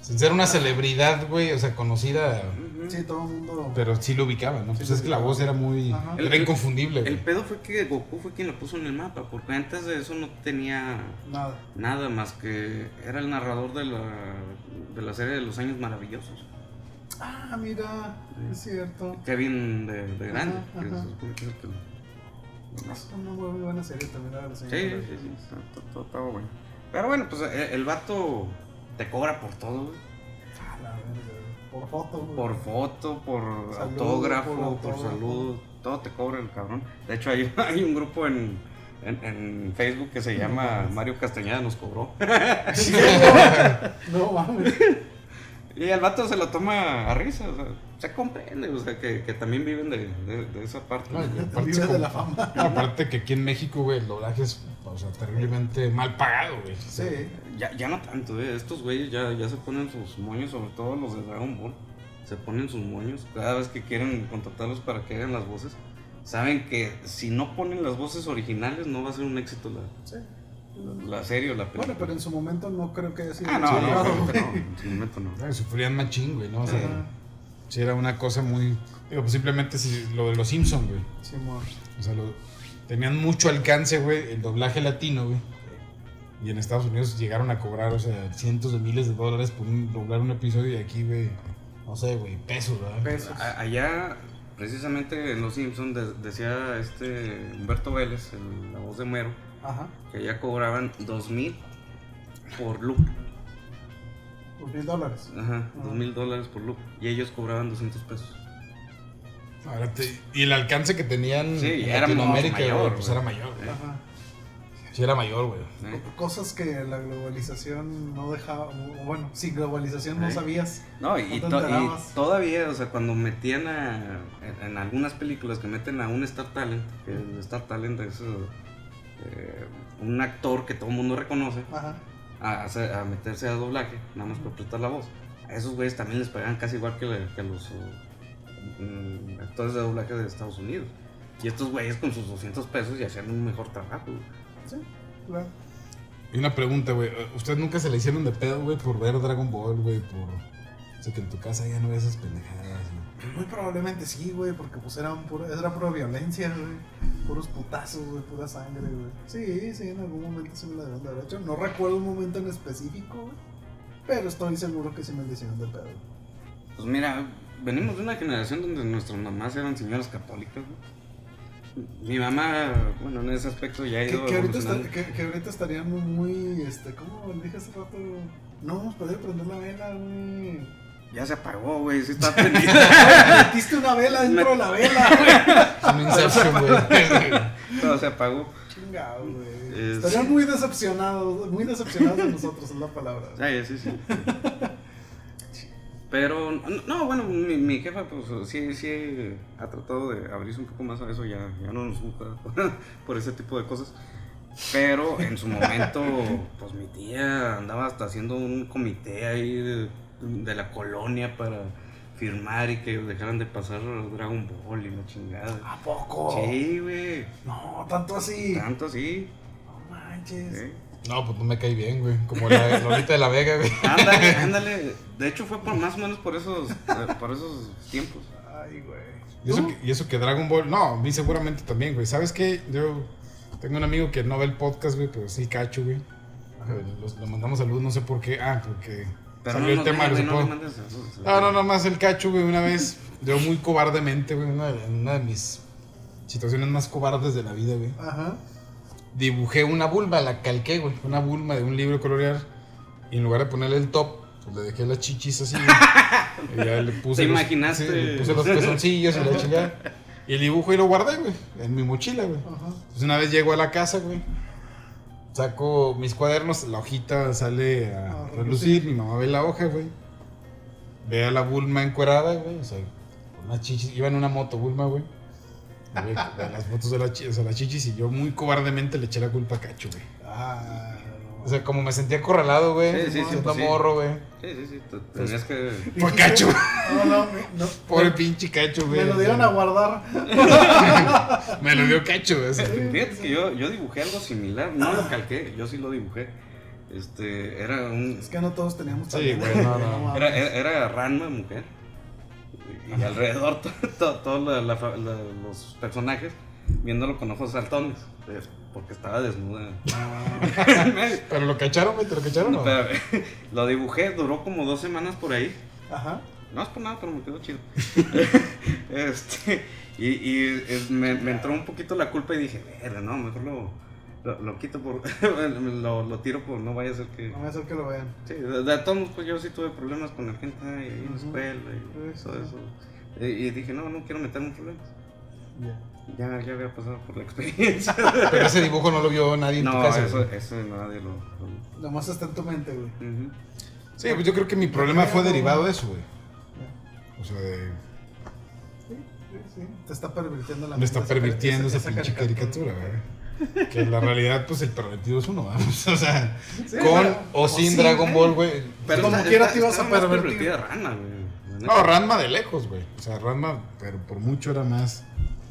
Sin ser una celebridad, güey, o sea, conocida. Sí, todo el mundo. Pero sí lo ubicaba, ¿no? Sí, Pues es que la voz era muy. Ajá. Era El- inconfundible, El pedo fue que Goku fue quien lo puso en el mapa, porque antes de eso no tenía Nada. nada más que era el narrador de la, de la serie de los años maravillosos. Ah, mira, es cierto. Kevin de, de grande, Ajá, ajá. que es el una muy buena serie también la Sí, sí, sí, está- está- está- estaba bueno. Pero bueno, pues eh, el vato te cobra por todo, güey. Por foto, güey. por foto, por Saludo, autógrafo, por por, autógrafo. saludo, todo te cobra el cabrón. De hecho, hay, hay un grupo en, en, en Facebook que se llama Mario Castañeda nos cobró. No mames. y el vato se lo toma a risa, o sea, se comprende, o sea, que, que también viven de, de- de esa parte. No, y aparte, es de como- la fama. aparte que aquí en México, güey, el doblaje es o sea, terriblemente mal pagado, güey. Sí. Ya, ya no tanto, eh. estos güeyes ya, ya se ponen sus moños, sobre todo los de Dragon Ball. Se ponen sus moños cada vez que quieren contratarlos para que hagan las voces. Saben que si no ponen las voces originales no va a ser un éxito la, Sí. la serie o la película. Bueno, pero en su momento no creo que haya sido. Ah, no, no, no, en su momento no. Ay, Sufrían machín, güey, ¿no? O sea, sí era una cosa muy. Digo, pues simplemente si, lo de los Simpsons, güey. Simón. O sea, lo- tenían mucho alcance, güey, el doblaje latino, güey. Y en Estados Unidos llegaron a cobrar, o sea, cientos de miles de dólares por un- doblar un episodio y aquí, güey, no sé, güey, pesos, ¿verdad? Pesos. A- allá, precisamente en Los Simpsons, de- decía este Humberto Vélez, el- la voz de Mero, Ajá. que allá cobraban 2000 por loop. Dos mil dólares. Ajá, dos mil dólares por loop. Y ellos cobraban 200 pesos. Ahora te- y el alcance que tenían Sí, en era Latinoamérica, mayor, güey, pues era mayor, güey. Ajá. Sí, era mayor, güey. ¿eh? Co- Cosas que la globalización no dejaba. Bueno, sin globalización no sabías. No, y, No to- y todavía, o sea, cuando metían a. En, algunas películas que meten a un Star Talent, que el Star Talent es eh, un actor que todo el mundo reconoce, Ajá. a, meterse a doblaje, nada más por prestar la voz. A esos güeyes también les pagan casi igual que, la- que a los, eh, mm, actores de doblaje de Estados Unidos. Y estos güeyes con sus 200 pesos ya hacían un mejor trabajo. güey. Sí, claro. Y una pregunta, güey. ¿Ustedes nunca se le hicieron de pedo, güey, por ver Dragon Ball, güey? Por. O sea, que en tu casa ya no ves esas pendejadas, güey. Muy probablemente sí, güey, porque pues eran puro, era pura violencia, güey. Puros putazos, güey, pura sangre, güey. Sí, sí, en algún momento sí me la dieron de haber hecho. No recuerdo un momento en específico, güey. Pero estoy seguro que sí me la hicieron de pedo. Pues mira, venimos de una generación donde nuestras mamás eran señoras católicas. güey. Mi mamá, bueno, en ese aspecto ya ha Que, ido que ahorita está- que, que ahorita estarían muy, este, ¿cómo dije hace rato? No, podría prender la vela, güey. Ya se apagó, güey, sí está prendida. Metiste una vela dentro de la vela, güey. Todo se apagó. Chingado, güey. Es- Estarían muy decepcionados, muy decepcionados de nosotros, es la palabra. Ay, sí, sí. Pero, no, bueno, mi, mi jefa, pues sí, sí ha tratado de abrirse un poco más a eso, ya, ya no nos gusta por ese tipo de cosas. Pero en su momento, pues mi tía andaba hasta haciendo un comité ahí de, de la colonia para firmar y que dejaran de pasar Dragon Ball y la chingada. ¿A poco? Sí, güey. No, tanto así. Tanto así. No manches. ¿eh? No, pues no me cae bien, güey. Como la Lolita de la Vega, güey. Ándale, ándale. De hecho, fue por más o menos por esos, eh, por esos tiempos. Ay, güey. Y eso, que, y eso que Dragon Ball. No, a mí seguramente también, güey. ¿Sabes qué? Yo tengo un amigo que no ve el podcast, güey, pero sí cacho, güey. Los- Le mandamos saludos, no sé por qué. Ah, porque Pero salió no, el tema de no eso. No, no, no, más el cacho, güey. Una vez, yo muy cobardemente, güey, una, una de mis situaciones más cobardes de la vida, güey. Ajá. Dibujé una vulva, la calqué, güey. Una vulva de un libro colorear. Y en lugar de ponerle el top, pues le dejé las chichis así, güey. Y ya le puse. ¿Te los- imaginaste? sí, le puse los pezoncillos y la chingada. Y el dibujo y lo guardé, güey. En mi mochila, güey. Entonces una vez llego a la casa, güey. Saco mis cuadernos, la hojita sale a A relucir, mi mamá ve la hoja, güey. Ve a la Bulma encuerada, güey. O sea, unas chichis. Iba en una moto, Bulma, güey. Las fotos de, la sea, las chichis y yo muy cobardemente le eché la culpa a Cacho, güey. Ah, no. O sea, como me sentía acorralado, güey. Sí, sí, sí, pues sí. morro, güey. Sí, sí, sí. te- Tenías que. Fue Cacho. No, no, no. Pobre pinche Cacho, güey. Me lo dieron a guardar. Me lo dio Cacho, güey. Fíjate que yo, yo dibujé algo similar. No lo calqué, yo sí lo dibujé. Este, era un. Es que no todos teníamos Sí, güey, no, no. Era, era, era Ranma, mujer. Y, alrededor todos los personajes viéndolo con ojos saltones. Porque estaba desnuda. Pero lo cacharon. ¿Te lo cacharon o no? Pero, lo dibujé, duró como dos semanas por ahí. Ajá. No es por nada, pero me quedó chido. este, y me, me entró un poquito la culpa y dije, verga, no, mejor lo, lo, lo quito por. lo, lo tiro por no vaya a ser que. No me hace que lo vean. Sí, de, de todos modos, pues yo sí tuve problemas con la gente ahí en la escuela y Sí, todo sí. eso. Y, y dije, no, no quiero meterme en problemas. Ya. Ya, ya había pasado por la experiencia. Pero ese dibujo no lo vio nadie en tu no, casa. eso, güey. eso nadie lo. lo- Nomás está en tu mente, güey. Ujú. Sí, pues yo creo que mi problema fue derivado de eso, güey. O sea, de, Sí, sí, sí. Te está pervirtiendo la me está pervirtiendo esa, esa pinche caricatura, güey. Que en la realidad, pues el pervertido es uno, vamos. O sea, con pero- o o sin Dragon ¿eh? Ball, güey. Pero Como quiera te ibas a pervertir. güey. No. Ranma de lejos, güey. O sea, Ranma, pero por mucho era más.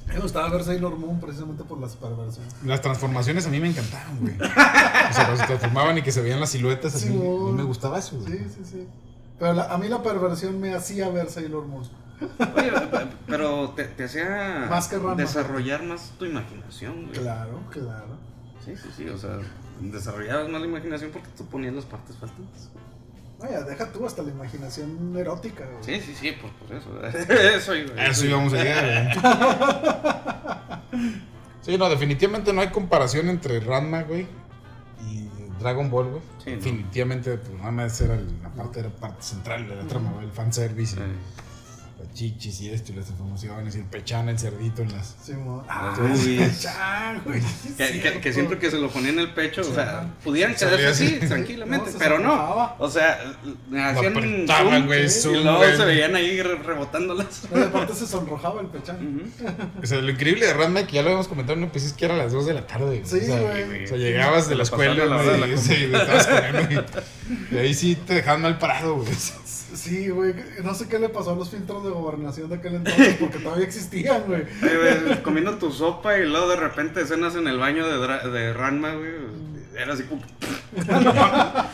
Me gustaba ver Sailor Moon precisamente por las perversiones. Las transformaciones a mí me encantaban, güey. O sea, cuando se transformaban y que se veían las siluetas, a Sí, mí me gustaba eso, güey. Sí, sí, sí. Pero la- a mí la perversión me hacía ver Sailor Moon. Oye, pe- pero te, te hacía Más que Ranma. desarrollar más tu imaginación, güey. Claro, claro. Sí, sí, sí, o sea, desarrollabas más la imaginación porque tú ponías las partes faltantes. Vaya, deja tú hasta la imaginación erótica, güey. Sí, sí, sí, por, por eso. Eso, A eso íbamos a llegar, güey. Sí, no, definitivamente no hay comparación entre Ranma, güey, y Dragon Ball, güey. Sí, no. definitivamente, pues Ranma era el- la parte, era parte central de la trama, güey. El fanservice, Sí. y las chichis y esto, y las transformaciones, y el pechán, el cerdito en las... Las Ah, boobies. chan, güey. sí Que, que- que siempre que se lo ponían en el pecho, o sea, Sí. pudieran quedarse así, así. tranquilamente, No, se pero no. O sea, hacían un güey, sí, zoom, y luego güey. se veían ahí re- rebotándolas. No, aparte se sonrojaba el pechán. O sea, lo increíble de Ranma, que ya lo habíamos comentado en un episodio, es que era a las 2 de la tarde, güey. Sí, o sea, güey. O sea, llegabas de la escuela, la hora de güey, la y sí, estabas comiendo y- Y ahí sí te dejaban mal parado, güey. Sí, güey. No sé qué le pasó a los filtros de gobernación de aquel entonces porque todavía existían, güey. Comiendo tu sopa y luego de repente escenas en el baño de, de Ranma, güey. Era así como.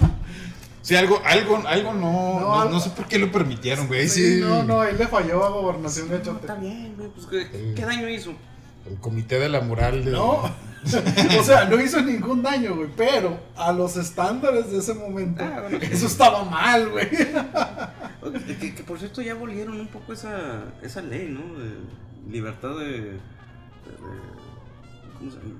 Sí, algo, algo, algo no, No, no, algo- no sé por qué lo permitieron, güey. Ahí Sí, sí, no, no, ahí le falló a gobernación gachote. Está bien, güey. Pues, ¿qué, qué daño hizo? El comité de la moral de... No, o sea, no hizo ningún daño, güey, pero a los estándares de ese momento, Ah, bueno, sí. eso estaba mal, güey. Que, que- que por cierto ya abolieron un poco esa, esa ley, ¿no? De libertad de. de-.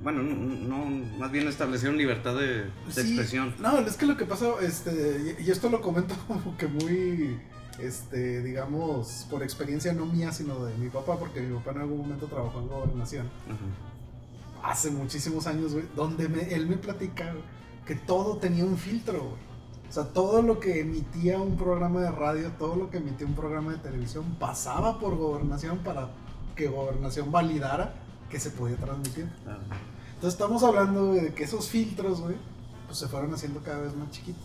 Bueno, no, no, más bien establecieron libertad de, de Sí, expresión. No, es que lo que pasa, este, y esto lo comento como que muy, este, digamos, por experiencia no mía, sino de mi papá, porque mi papá en algún momento trabajó en gobernación, hace muchísimos años, güey, donde me- él me platica que todo tenía un filtro, güey. O sea, todo lo que emitía un programa de radio, todo lo que emitía un programa de televisión, pasaba por gobernación para que gobernación validara que se podía transmitir. Entonces estamos hablando güey, de que esos filtros, güey, pues se fueron haciendo cada vez más chiquitos.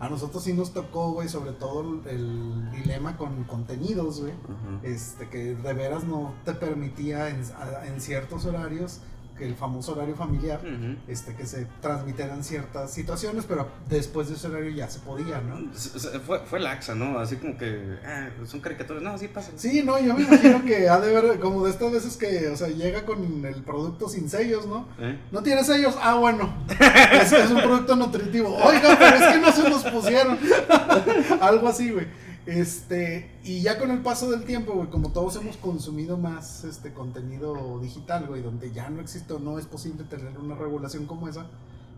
A nosotros sí nos tocó, güey, sobre todo el, dilema con contenidos, güey. Ajá. Este, que de veras no te permitía en, a- en ciertos horarios, el famoso horario familiar, este, que se transmitieran ciertas situaciones, pero después de ese horario ya se podía, ¿no? Fue, fue laxa, ¿no? Así como que. Ah, son caricaturas. No, sí pasa. Sí, no, yo me imagino que ha de ver como de estas veces que, o sea, llega con el producto sin sellos, ¿no? ¿Eh? ¿No tienes sellos? Ah, bueno. Es, es un producto nutritivo. Oiga, pero es que no se los pusieron. Algo así, güey. Este, y ya con el paso del tiempo, güey, como todos hemos consumido más este contenido digital, güey, donde ya no existe o no es posible tener una regulación como esa,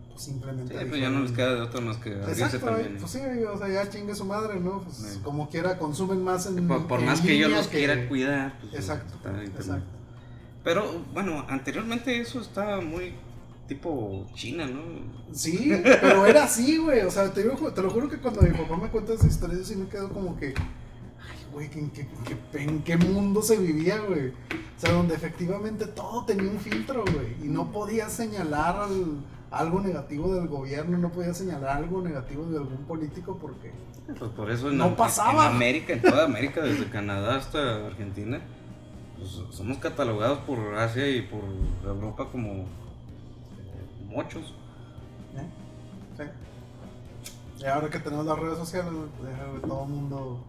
pues simplemente. Sí, pues ya no les queda de otra más que Exacto, también. güey, pues sí, o sea, ya chingue su madre, ¿no? Pues Sí. como quiera, consumen más en. por por en más que yo los quiera cuidar. Pues, Exacto, exacto. Pero bueno, anteriormente eso estaba muy tipo China, ¿no? Sí, pero era así, güey. O sea, te, digo- te lo juro que cuando mi papá me cuenta esa historia, yo sí me quedo como que. Ay, güey, ¿en qué, en qué- mundo se vivía, güey? O sea, donde efectivamente todo tenía un filtro, güey. Y no podías señalar al- algo negativo del gobierno, no podías señalar algo negativo de algún político porque. Pues por eso en, No pasaba. en América, en toda América, desde Canadá hasta Argentina, pues, somos catalogados por Asia y por Europa como mochos. ¿eh? Sí. Y ahora que tenemos las redes sociales, pues, todo el mundo.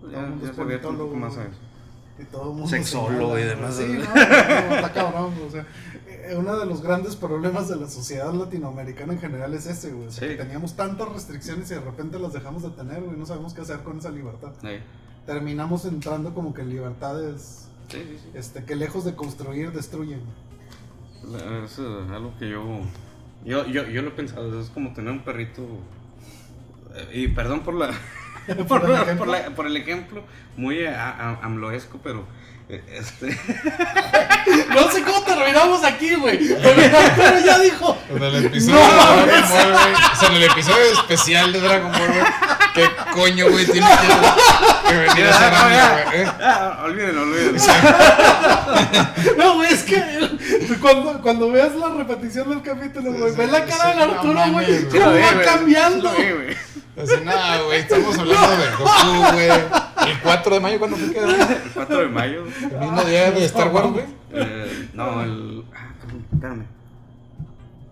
Todo el mundo ya es politólogo, más a eso. Y todo el mundo Sexólogo y demás, Sí, no, está cabrón. O sea, eh, uno de los grandes problemas de la sociedad latinoamericana en general es ese, güey. O sea, Sí. que teníamos tantas restricciones y de repente las dejamos de tener, güey. No sabemos qué hacer con esa libertad. Sí, Terminamos entrando como que en libertades sí, sí. sí. este, que lejos de construir, destruyen. La- Es algo que yo, yo, yo, yo lo he pensado, es como tener un perrito. eh, Y perdón por la, por, ¿Por el la- ejemplo? por la- por el ejemplo, muy a- a- amloesco, pero este, No sé cómo terminamos aquí, güey. Pero ya dijo. En el episodio No, de Dragon. Ball, güey. O sea, en el episodio especial de Dragon Ball, güey. ¿Qué coño, güey, tiene que, que venir a hacer no, güey? ¿eh? Ah, olvídenlo, olvídenlo. No, güey, es que cuando, cuando veas la repetición del capítulo, güey, Sí, ve la sí, cara sí, de no Arturo, güey. Sí ¿Cómo va cambiando? Güey. Así, nada, güey, estamos hablando de Goku, güey. El 4 de mayo, ¿cuándo fue que? El 4 de mayo. El mismo día de Star Wars, güey. Eh, no, el. Ah, cabrón, espérame.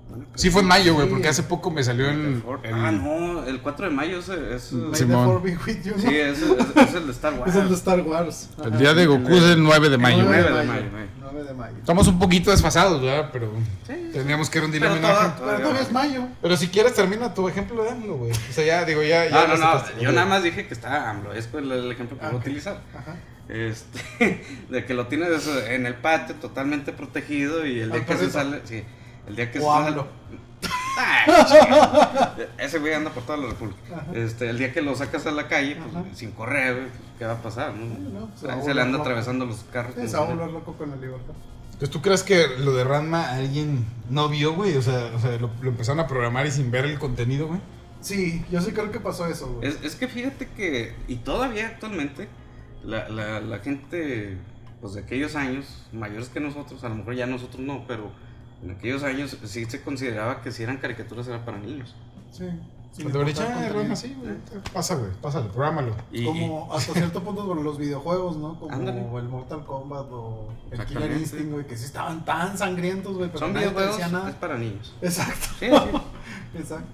Bueno, Sí fue en mayo, güey, Sí. porque hace poco me salió el... el- Ah, no, el 4 de mayo es. es Simón. be with you, ¿no? sí, es, es, es el de Star Wars. Es el de Star Wars. El Ajá. día de Goku es el 9 de mayo, Nueve güey. de mayo, güey. 9 de mayo. Estamos un poquito desfasados, ¿verdad? Pero Sí. teníamos que rendirle Pero homenaje. toda- Pero todavía es mayo. Pero si quieres, termina tu ejemplo, dámelo, güey. O sea, ya, digo, ya... ya No, no. Yo nada más dije que está AMLO. Es el, el ejemplo que Ah, voy a utilizar. Ajá. Este, de que lo tienes en el patio totalmente protegido y el día que se sale. Sí, el día que O se sale. Ah. Ese güey anda por toda la república. Ajá. Este, el día que lo sacas a la calle, pues, sin correr, pues, ¿qué va a pasar? No? no, se va Ahí a se le anda loco. atravesando los carros. Va a volver loco con la libertad. Entonces, ¿tú crees que lo de Ranma alguien no vio, güey? O sea, o sea lo, lo empezaron a programar y sin ver el contenido, güey. Sí, yo sí creo que pasó eso, güey. Es, es que fíjate que, y todavía actualmente, la, la, la gente pues, de aquellos años, mayores que nosotros, a lo mejor ya nosotros no, pero en aquellos años sí se consideraba que si eran caricaturas era para niños. Sí. sin Cuando contenido. bueno, así, güey. Pasa, güey, pásale, prográmalo. Y, Como hasta cierto punto con los videojuegos, ¿no? Como Ándale. el Mortal Kombat o el Killer. Instinct, güey, que sí estaban tan sangrientos, güey, pero son videojuegos, decía es nada. para niños. Exacto, Sí, sí. exacto.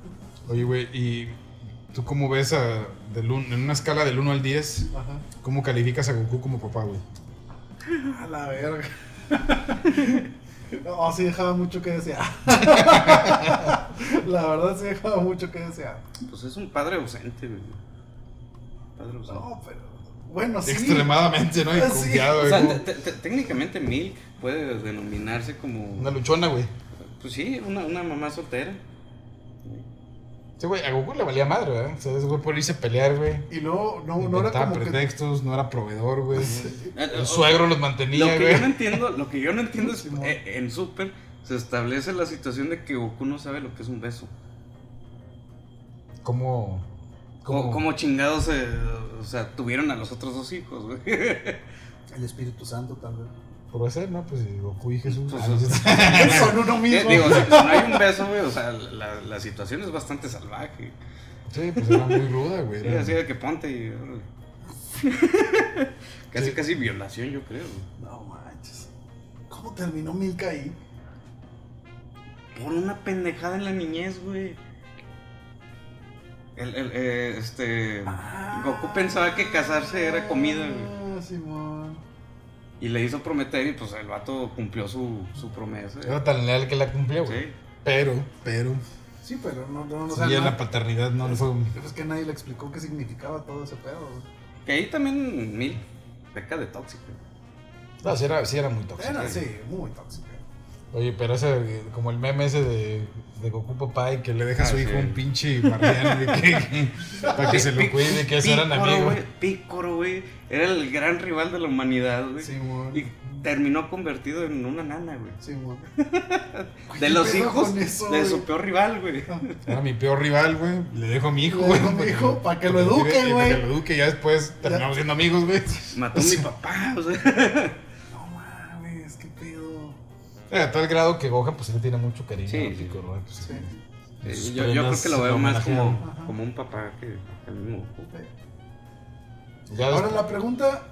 Oye, güey, ¿y tú cómo ves a, del un- en una escala del 1 al 10, Ajá. cómo calificas a Goku como papá, güey? A la verga. No, sí dejaba mucho que desear. La verdad sí dejaba mucho que desear. Pues es un padre ausente, güey. Padre ausente. No, pero bueno, sí. Extremadamente, ¿no? Y Sí. confiado, o sea, güey. te- te- técnicamente Milk puede denominarse como. Una luchona, güey. Pues sí, una, una mamá soltera. Sí, güey, a Goku le valía madre, ¿verdad? O sea, ese güey por irse a pelear, güey. Y luego no, no era Inventaba como que pretextos, no era proveedor, güey. El suegro los Lo mantenía, que yo no güey. entiendo, lo que yo no entiendo es eh, en Super se establece la situación de que Goku no sabe lo que es un beso. ¿Cómo? Como, como chingados se, o sea, tuvieron a los otros dos hijos, güey. el Espíritu Santo tal Puede ser, ¿no? Pues Goku y Jesús. Pues, no sé. Son uno Eh, mismo. Digo, si, no hay un beso, güey, o sea, la, la situación es bastante salvaje. Sí, pues era muy ruda, güey. Sí, era- así de que ponte y. casi, Sí. casi violación, yo creo. güey. No manches. ¿Cómo terminó Milka ahí? Por una pendejada en la niñez, güey. El, el, eh, este. Ah. Goku pensaba que casarse era comida, güey. Ah, Simón. Y le hizo prometer y pues el vato cumplió su, su promesa. Era tan leal que la cumplió, güey. Sí. Pero, pero. Sí, pero no, no, no. Sí, o sea, en no- la paternidad no le fue. Es que nadie le explicó qué significaba todo ese pedo. güey. Que ahí también Mil peca de tóxico. No, sí era, sí era muy tóxico. Era, sí, muy tóxica. Oye, pero ese, como el meme ese de, de Goku papá y que le deja a su Ah, hijo sí. un pinche marciano de que, para que se lo cuide, que eso eran amigos. güey. Pícoro, güey. Era el gran rival de la humanidad, güey. Simón. Y terminó convertido en una nana, güey. Simón. De los ¿Qué pedo hijos eso, de su peor rival, güey. Era mi peor rival, güey. Le dejo a mi hijo, güey. mi para hijo para que lo eduque, güey. Para que lo eduque y ya después terminamos siendo amigos, güey. Mató a mi papá, o sea. A tal grado que Gohan, pues sí le tiene mucho cariño. Sí, sí. Piccolo, güey, pues, Sí. Eh, yo, yo creo que lo veo más como. Ajá. como un papá que que el mismo. Ya Ahora la pregunta,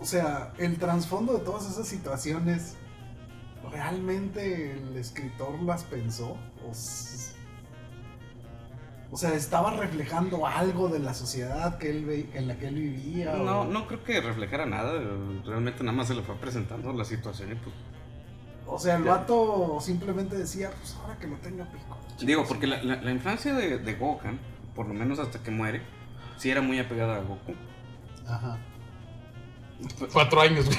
o sea, el trasfondo de todas esas situaciones, ¿realmente el escritor las pensó? O, sea, ¿estaba reflejando algo de la sociedad que él ve- en la que él vivía? No, o, no creo que reflejara nada. Realmente nada más se le fue presentando la situación y pues. O sea, el vato simplemente decía, pues ahora que lo tenga pico. Digo, porque la, la- la infancia de, de Gohan, por lo menos hasta que muere, sí era muy apegada a Goku. Ajá. Cuatro años, güey.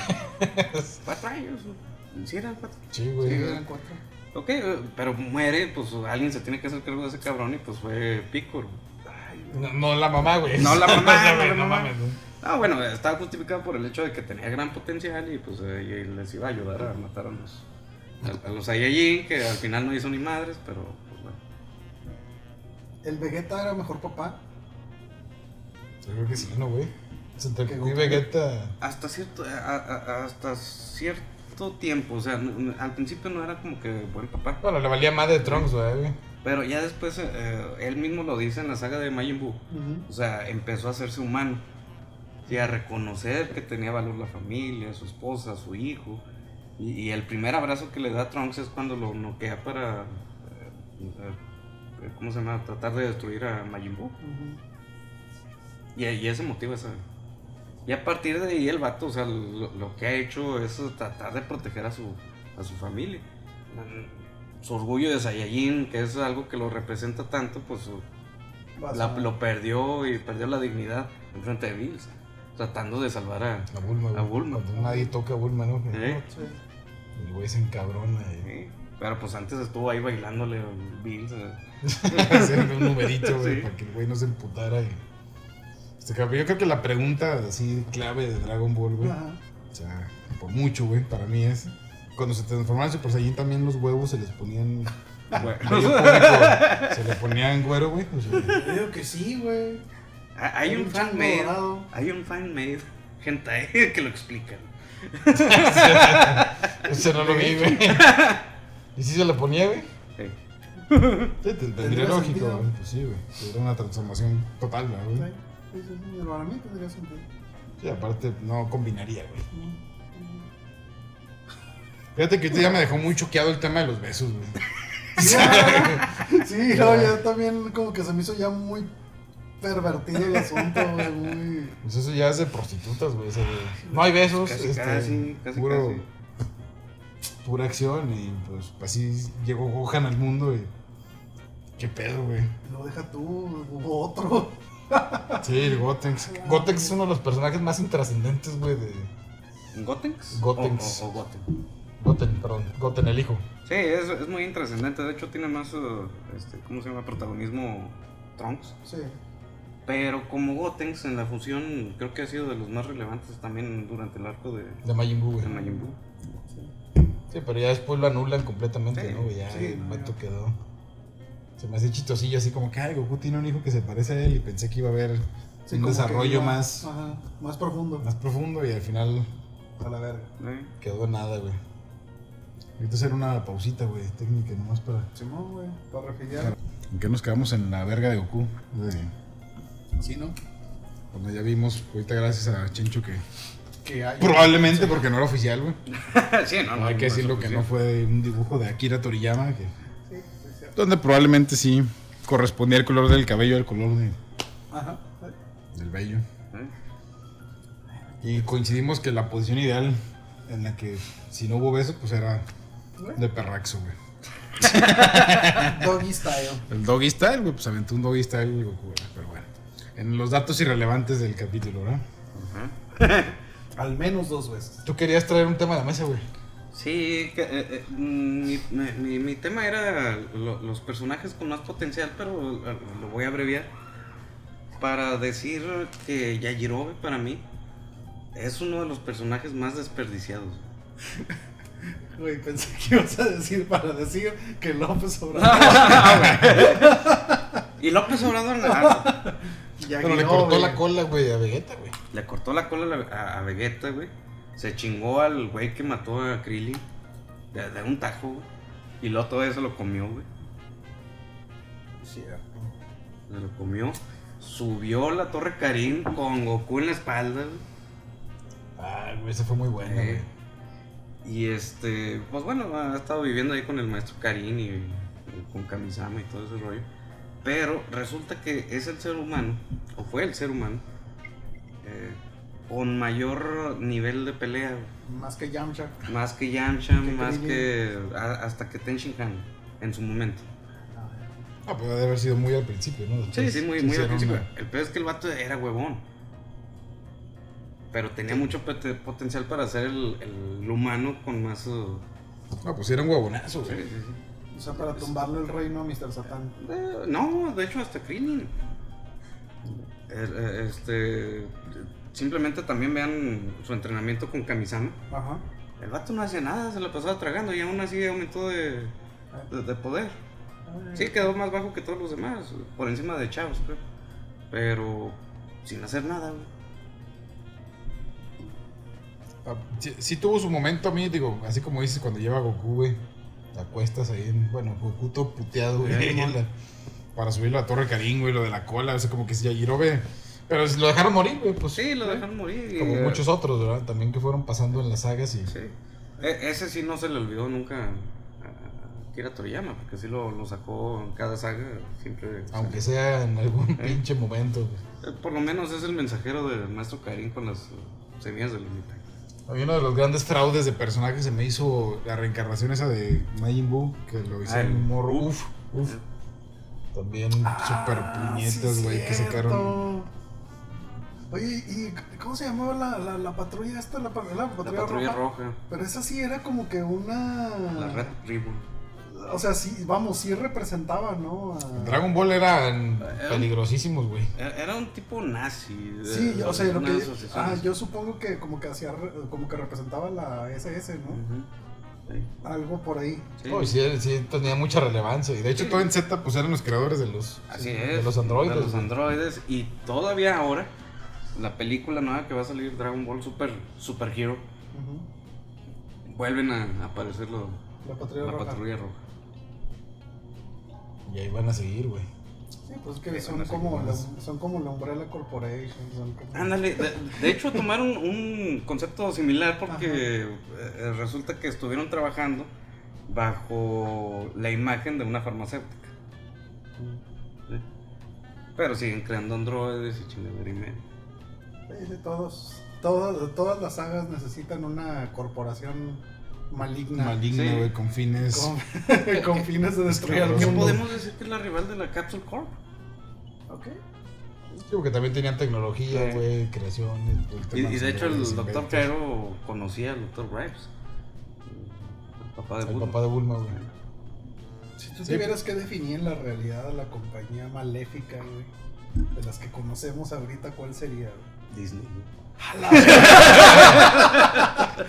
Cuatro años, güey. sí eran cuatro. Sí, Sí, güey. eran cuatro. Ok, eh, pero muere, pues alguien se tiene que hacer cargo de ese cabrón y pues fue Piccolo. No, no la mamá, güey. No la mamá, no güey, la mamá. mames. Ah, bueno, estaba justificado por el hecho de que tenía gran potencial y pues eh, y les iba a ayudar a matar a los, a, a los Saiyajin, que al final no hizo ni madres, pero pues bueno. ¿El Vegeta era mejor papá? Yo creo que sí, ¿no, güey? Goku y Vegeta. Hasta cierto, a- a- hasta cierto tiempo, o sea, al principio no era como que buen papá, Bueno, le valía más de Trunks, güey. pero ya después eh, él mismo lo dice en la saga de Majin Buu, o sea, empezó a hacerse humano y a reconocer que tenía valor la familia, su esposa, su hijo. Y, y el primer abrazo que le da a Trunks es cuando lo noquea para, eh, eh, ¿cómo se llama? Tratar de destruir a Majin Buu. Y, y ese motivo esa. Y a partir de ahí el vato, o sea, lo, lo que ha hecho es tratar de proteger a su, a su familia. Su orgullo de Saiyajin, que es algo que lo representa tanto, pues la- lo perdió y perdió la dignidad en frente de Bills, tratando de salvar a... A Bulma. A Bulma. Nadie toca a Bulma, ¿no? ¿eh? Sí. El güey se encabrona. y- Sí, Pero pues antes estuvo ahí bailándole a Bills. eh. Haciendo un numerito, güey, Sí. para que el güey no se emputara. Y... Este, cabrón, yo creo que la pregunta así clave de Dragon Ball, güey. Ajá. O sea, por mucho, güey, para mí es. Cuando se transformaban Super Saiyan también los huevos se les ponían. Se le ponían güero, güey. o sea, Yo digo que sí, güey. Ah, Hay un un fan made. dorado. Hay un fan made. Hentai que lo explican. ese no lo vi, güey. ¿Y si se le ponía, güey? Sí. Sí, te- tendría lógico, güey. Pues sí, güey. Era una transformación total, ¿verdad, güey. Sí, sí, sí, sí, para mí tendría sentido. Sí, aparte no combinaría, güey. Fíjate que ahorita ya me dejó muy choqueado el tema de los besos, güey. Sí, no, ya también como que se me hizo ya muy pervertido el asunto, güey, muy... Pues eso ya es de prostitutas, güey. No hay besos, Casi, este, casi, casi, puro, casi. pura acción y pues así llegó Gohan al mundo y... ¿Qué pedo, güey? Lo deja tú, hubo otro. Sí, el Gotenks. Gotenks es uno de los personajes más intrascendentes, güey, de... ¿Gotenks? Gotenks. O, o- o Goten. Goten, perdón. Goten, el hijo. Sí, es, es muy intrascendente. De hecho, tiene más, este, ¿cómo se llama? Protagonismo Trunks. Sí. Pero como Gotenks en la fusión, creo que ha sido de los más relevantes también durante el arco de, De Majin Buu, de. Majin Buu. Sí, pero ya después lo anulan completamente, Sí, ¿no? Ya sí, el no, vato ya. quedó. Se me hace chitosillo así como que, ay, Goku tiene un hijo que se parece a él y pensé que iba a haber Sí, un desarrollo iba- más, Ajá, más profundo. más profundo y al final A la verga. ¿eh? quedó en nada, güey. Ahorita hacer una pausita, güey, técnica nomás para... Simón, güey, para refiliar. ¿En qué nos quedamos en la verga de Goku? De- Sí, ¿no? Cuando ya vimos, ahorita gracias a Chencho que... Que hay. Probablemente porque no era oficial, güey. sí, no, no. hay que no es decirlo que no fue un dibujo de Akira Toriyama, que... Sí, sí. Donde probablemente sí correspondía el color del cabello al color de- Ajá. del vello. Y coincidimos que la posición ideal en la que si no hubo beso, pues era de perraxo, güey. Doggy style. El doggy style, güey, pues aventó un doggy style güey, pero bueno. En los datos irrelevantes del capítulo, ¿verdad? Ajá. Al menos dos veces. Tú querías traer un tema a la mesa, güey. Sí, que, eh, eh, mi, mi- mi- tema era lo- los personajes con más potencial, pero lo voy a abreviar. Para decir que Yajirobe para mí es uno de los personajes más desperdiciados. Güey, pensé que ibas a decir para decir que López Obrador. Y López Obrador ah, ya Pero le cortó güey. la cola, güey, a Vegeta, güey. le cortó la cola a, a Vegeta, güey. Se chingó al güey que mató a Krillin de, de un tajo, güey. Y luego todo eso lo comió, güey. Cierto. Se lo comió. Subió la torre Karin con Goku en la espalda, güey. Ah, güey, ese fue muy bueno, Eh, güey. Y este, pues bueno, ha estado viviendo ahí con el maestro Karin y, y con Kamisama y todo ese rollo. Pero resulta que es el ser humano, o fue el ser humano, eh, con mayor nivel de pelea. Más que Yamcha. más que Yamcha, más que a- hasta que Ten Shinhan en su momento. Ah, pues debe haber sido muy al principio, ¿no? Sí, Después sí, muy, muy al principio. una- El peor es que el vato era huevón. Pero tenía mucho pote- potencial para ser el, el humano con más. uh, Ah, pues era un huevonazo, sí, güey. sí, sí. O sea, para tumbarle el reino a Mr. Satan. Eh, no, de hecho, hasta Krillin. Eh, eh, Este. Simplemente también vean su entrenamiento con Kamisama. Ajá. El vato no hacía nada, se lo pasaba tragando y aún así aumentó de, de, de poder. Sí, quedó más bajo que todos los demás, por encima de Chavos, creo. Pero sin hacer nada, güey. Ah, sí, sí tuvo su momento a mí, digo, así como dices cuando lleva a Goku, güey. Te acuestas ahí, en, bueno, Goku todo puteado, güey. La- para subir la torre Karin, güey, lo de la cola, o sea, como que si Yajirobe. Pero si lo dejaron morir, güey, pues. Sí, lo dejaron morir. Como eh, muchos otros, ¿verdad? También que fueron pasando en las sagas y. Sí. E- ese sí no se le olvidó nunca a Kira Toriyama, porque sí lo, lo sacó en cada saga, siempre. Aunque sea en algún pinche momento, güey. Eh, Por lo menos es el mensajero del maestro Karin con las eh, semillas del ermitaño. A mí uno de los grandes fraudes de personajes se me hizo la reencarnación esa de Majin Buu, que lo hizo Ah, el un morro. Uf. Uf. También super Ah, puñetas, sí, güey, que sacaron. Oye, ¿y cómo se llamaba la, la, la patrulla esta? La, la La patrulla, patrulla roja? roja, Pero esa sí era como que una. la Red Ribbon. O sea, sí, vamos, sí representaba, ¿no? A- Dragon Ball eran peligrosísimos, güey. Era era un tipo nazi. de- Sí, yo- o sea, de lo que, ah, yo supongo que como que hacía, re- como que representaba la SS, ¿no? Sí. Algo por ahí. Sí. Y sí, sí tenía mucha relevancia. Y de hecho, Sí. todo en Z, pues eran los creadores de los. Así de es. los androides. De los androides. Y todavía ahora, la película nueva que va a salir, Dragon Ball Super, Super Hero, vuelven a, a aparecer lo- La patrulla la roja. patrulla roja. Y ahí van a seguir, güey. Sí, pues es que son como, la, son como la Umbrella Corporation. Son como... Ándale, de, de hecho tomaron un concepto similar porque eh, resulta que estuvieron trabajando bajo la imagen de una farmacéutica. ¿sí? Pero siguen creando androides y chingadera y media. Sí, sí, todos, todas, todas las sagas necesitan una corporación maligna. Maligna, Sí. güey, con fines. Con, con fines de destruir al Escabroso. ¿Qué mundo. podemos decir que es la rival de la Capsule Corp? Ok. Digo que también tenían tecnología, Sí. güey, creaciones. el Y, tema y de hecho el doctor. Pero conocía al doctor Grimes. El papá de El Bulma. papá de Bulma, güey. Si tú Sí. tuvieras que definir en la realidad a la compañía maléfica, güey, de las que conocemos ahorita, ¿cuál sería? Disney. güey.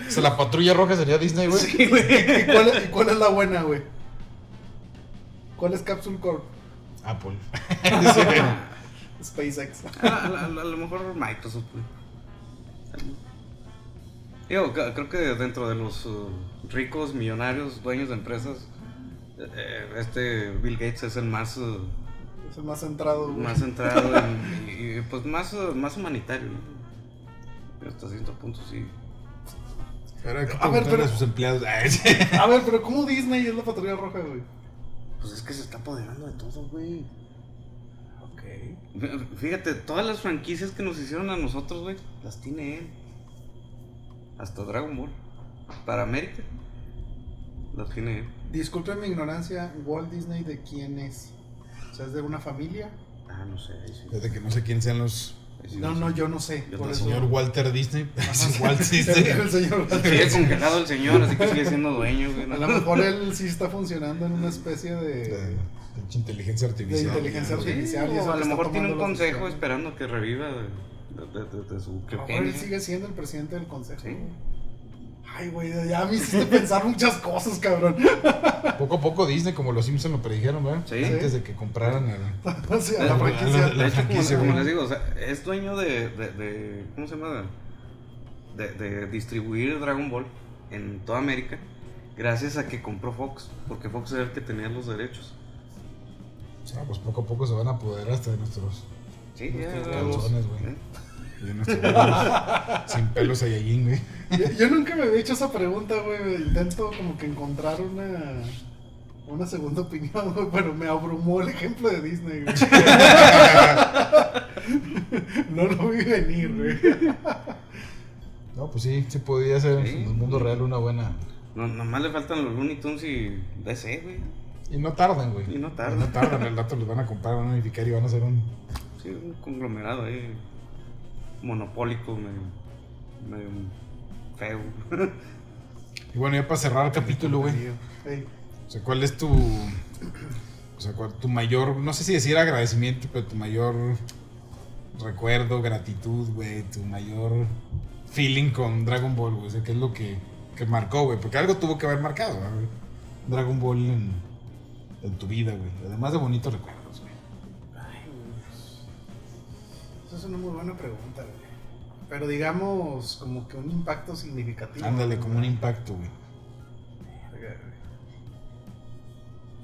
O sea, la patrulla roja sería Disney, güey. ¿Y cuál, es- y cuál es la buena, güey? ¿Cuál es Capsule Corp? Apple. SpaceX. A, a- a- a lo mejor Microsoft, güey. Ca- creo que dentro de los uh, ricos, millonarios, dueños de empresas, eh, eh, este Bill Gates es el más, uh, Es el más centrado, güey. más centrado en- y, y, pues más, uh, más humanitario. ¿no? Hasta cierto punto sí. A ver, pero- a sus empleados. Ay, sí. A ver, pero ¿cómo Disney es la patrulla roja, güey? Pues es que se está apoderando de todo, güey. Ok. Fíjate, todas las franquicias que nos hicieron a nosotros, güey, las tiene él. Hasta Dragon Ball. Para América, las tiene él. Disculpen mi ignorancia, ¿Walt Disney de quién es? O sea, ¿es de una familia? Ah, no sé, ahí sí. Desde que no sé quién sean los. No, no, yo no sé. Yo por El eso- señor Walter Disney. Walt Disney. el señor Walt Sigue congelado el señor, así que sigue siendo dueño, güey. A lo mejor él sí está funcionando en una especie De, inteligencia artificial. De inteligencia artificial. o a lo mejor tiene un consejo esperando que reviva de, de, de- su él sigue siendo el presidente del consejo. Sí. Ay, güey, ya me hiciste pensar muchas cosas, cabrón. Poco a poco Disney, como los Simpsons lo predijeron, ¿verdad? Sí. Antes de que compraran el. O sea, La- la franquicia. la- la- De hecho, como, franquicia, como les digo, o sea, es dueño de, de, de- ¿cómo se llama? De, de distribuir Dragon Ball en toda América gracias a que compró Fox, porque Fox era el que tenía los derechos. O sea, pues poco a poco se van a apoderar hasta de nuestros. Sí, ya. Nuestros ya, calzones, güey. Sin pelos Saiyajin, güey. Yo, yo nunca me había hecho esa pregunta, güey. Intento como que encontrar una, una segunda opinión, güey, pero me abrumó el ejemplo de Disney, güey. No lo vi venir, güey. No, pues sí, sí podría ser Sí. en el mundo real una buena. No, nomás le faltan los Looney Tunes y DC, güey. Y no tardan, güey. Y no tardan. no tardan, el dato los van a comprar, van a unificar y van a hacer un. Sí, un conglomerado ahí. Monopólico, medio, medio feo. Y bueno, ya para cerrar el capítulo, güey. Ey, O sea, ¿cuál es tu. O sea, cuál- tu mayor. No sé si decir agradecimiento, pero tu mayor recuerdo, gratitud, güey. Tu mayor feeling con Dragon Ball, güey. O sea, ¿qué es lo que, que marcó, güey? Porque algo tuvo que haber marcado. Dragon Ball en, en tu vida, güey. Además de bonitos recuerdos, es una muy buena pregunta, güey. Pero digamos, como que un impacto significativo. Ándale, como un impacto, güey.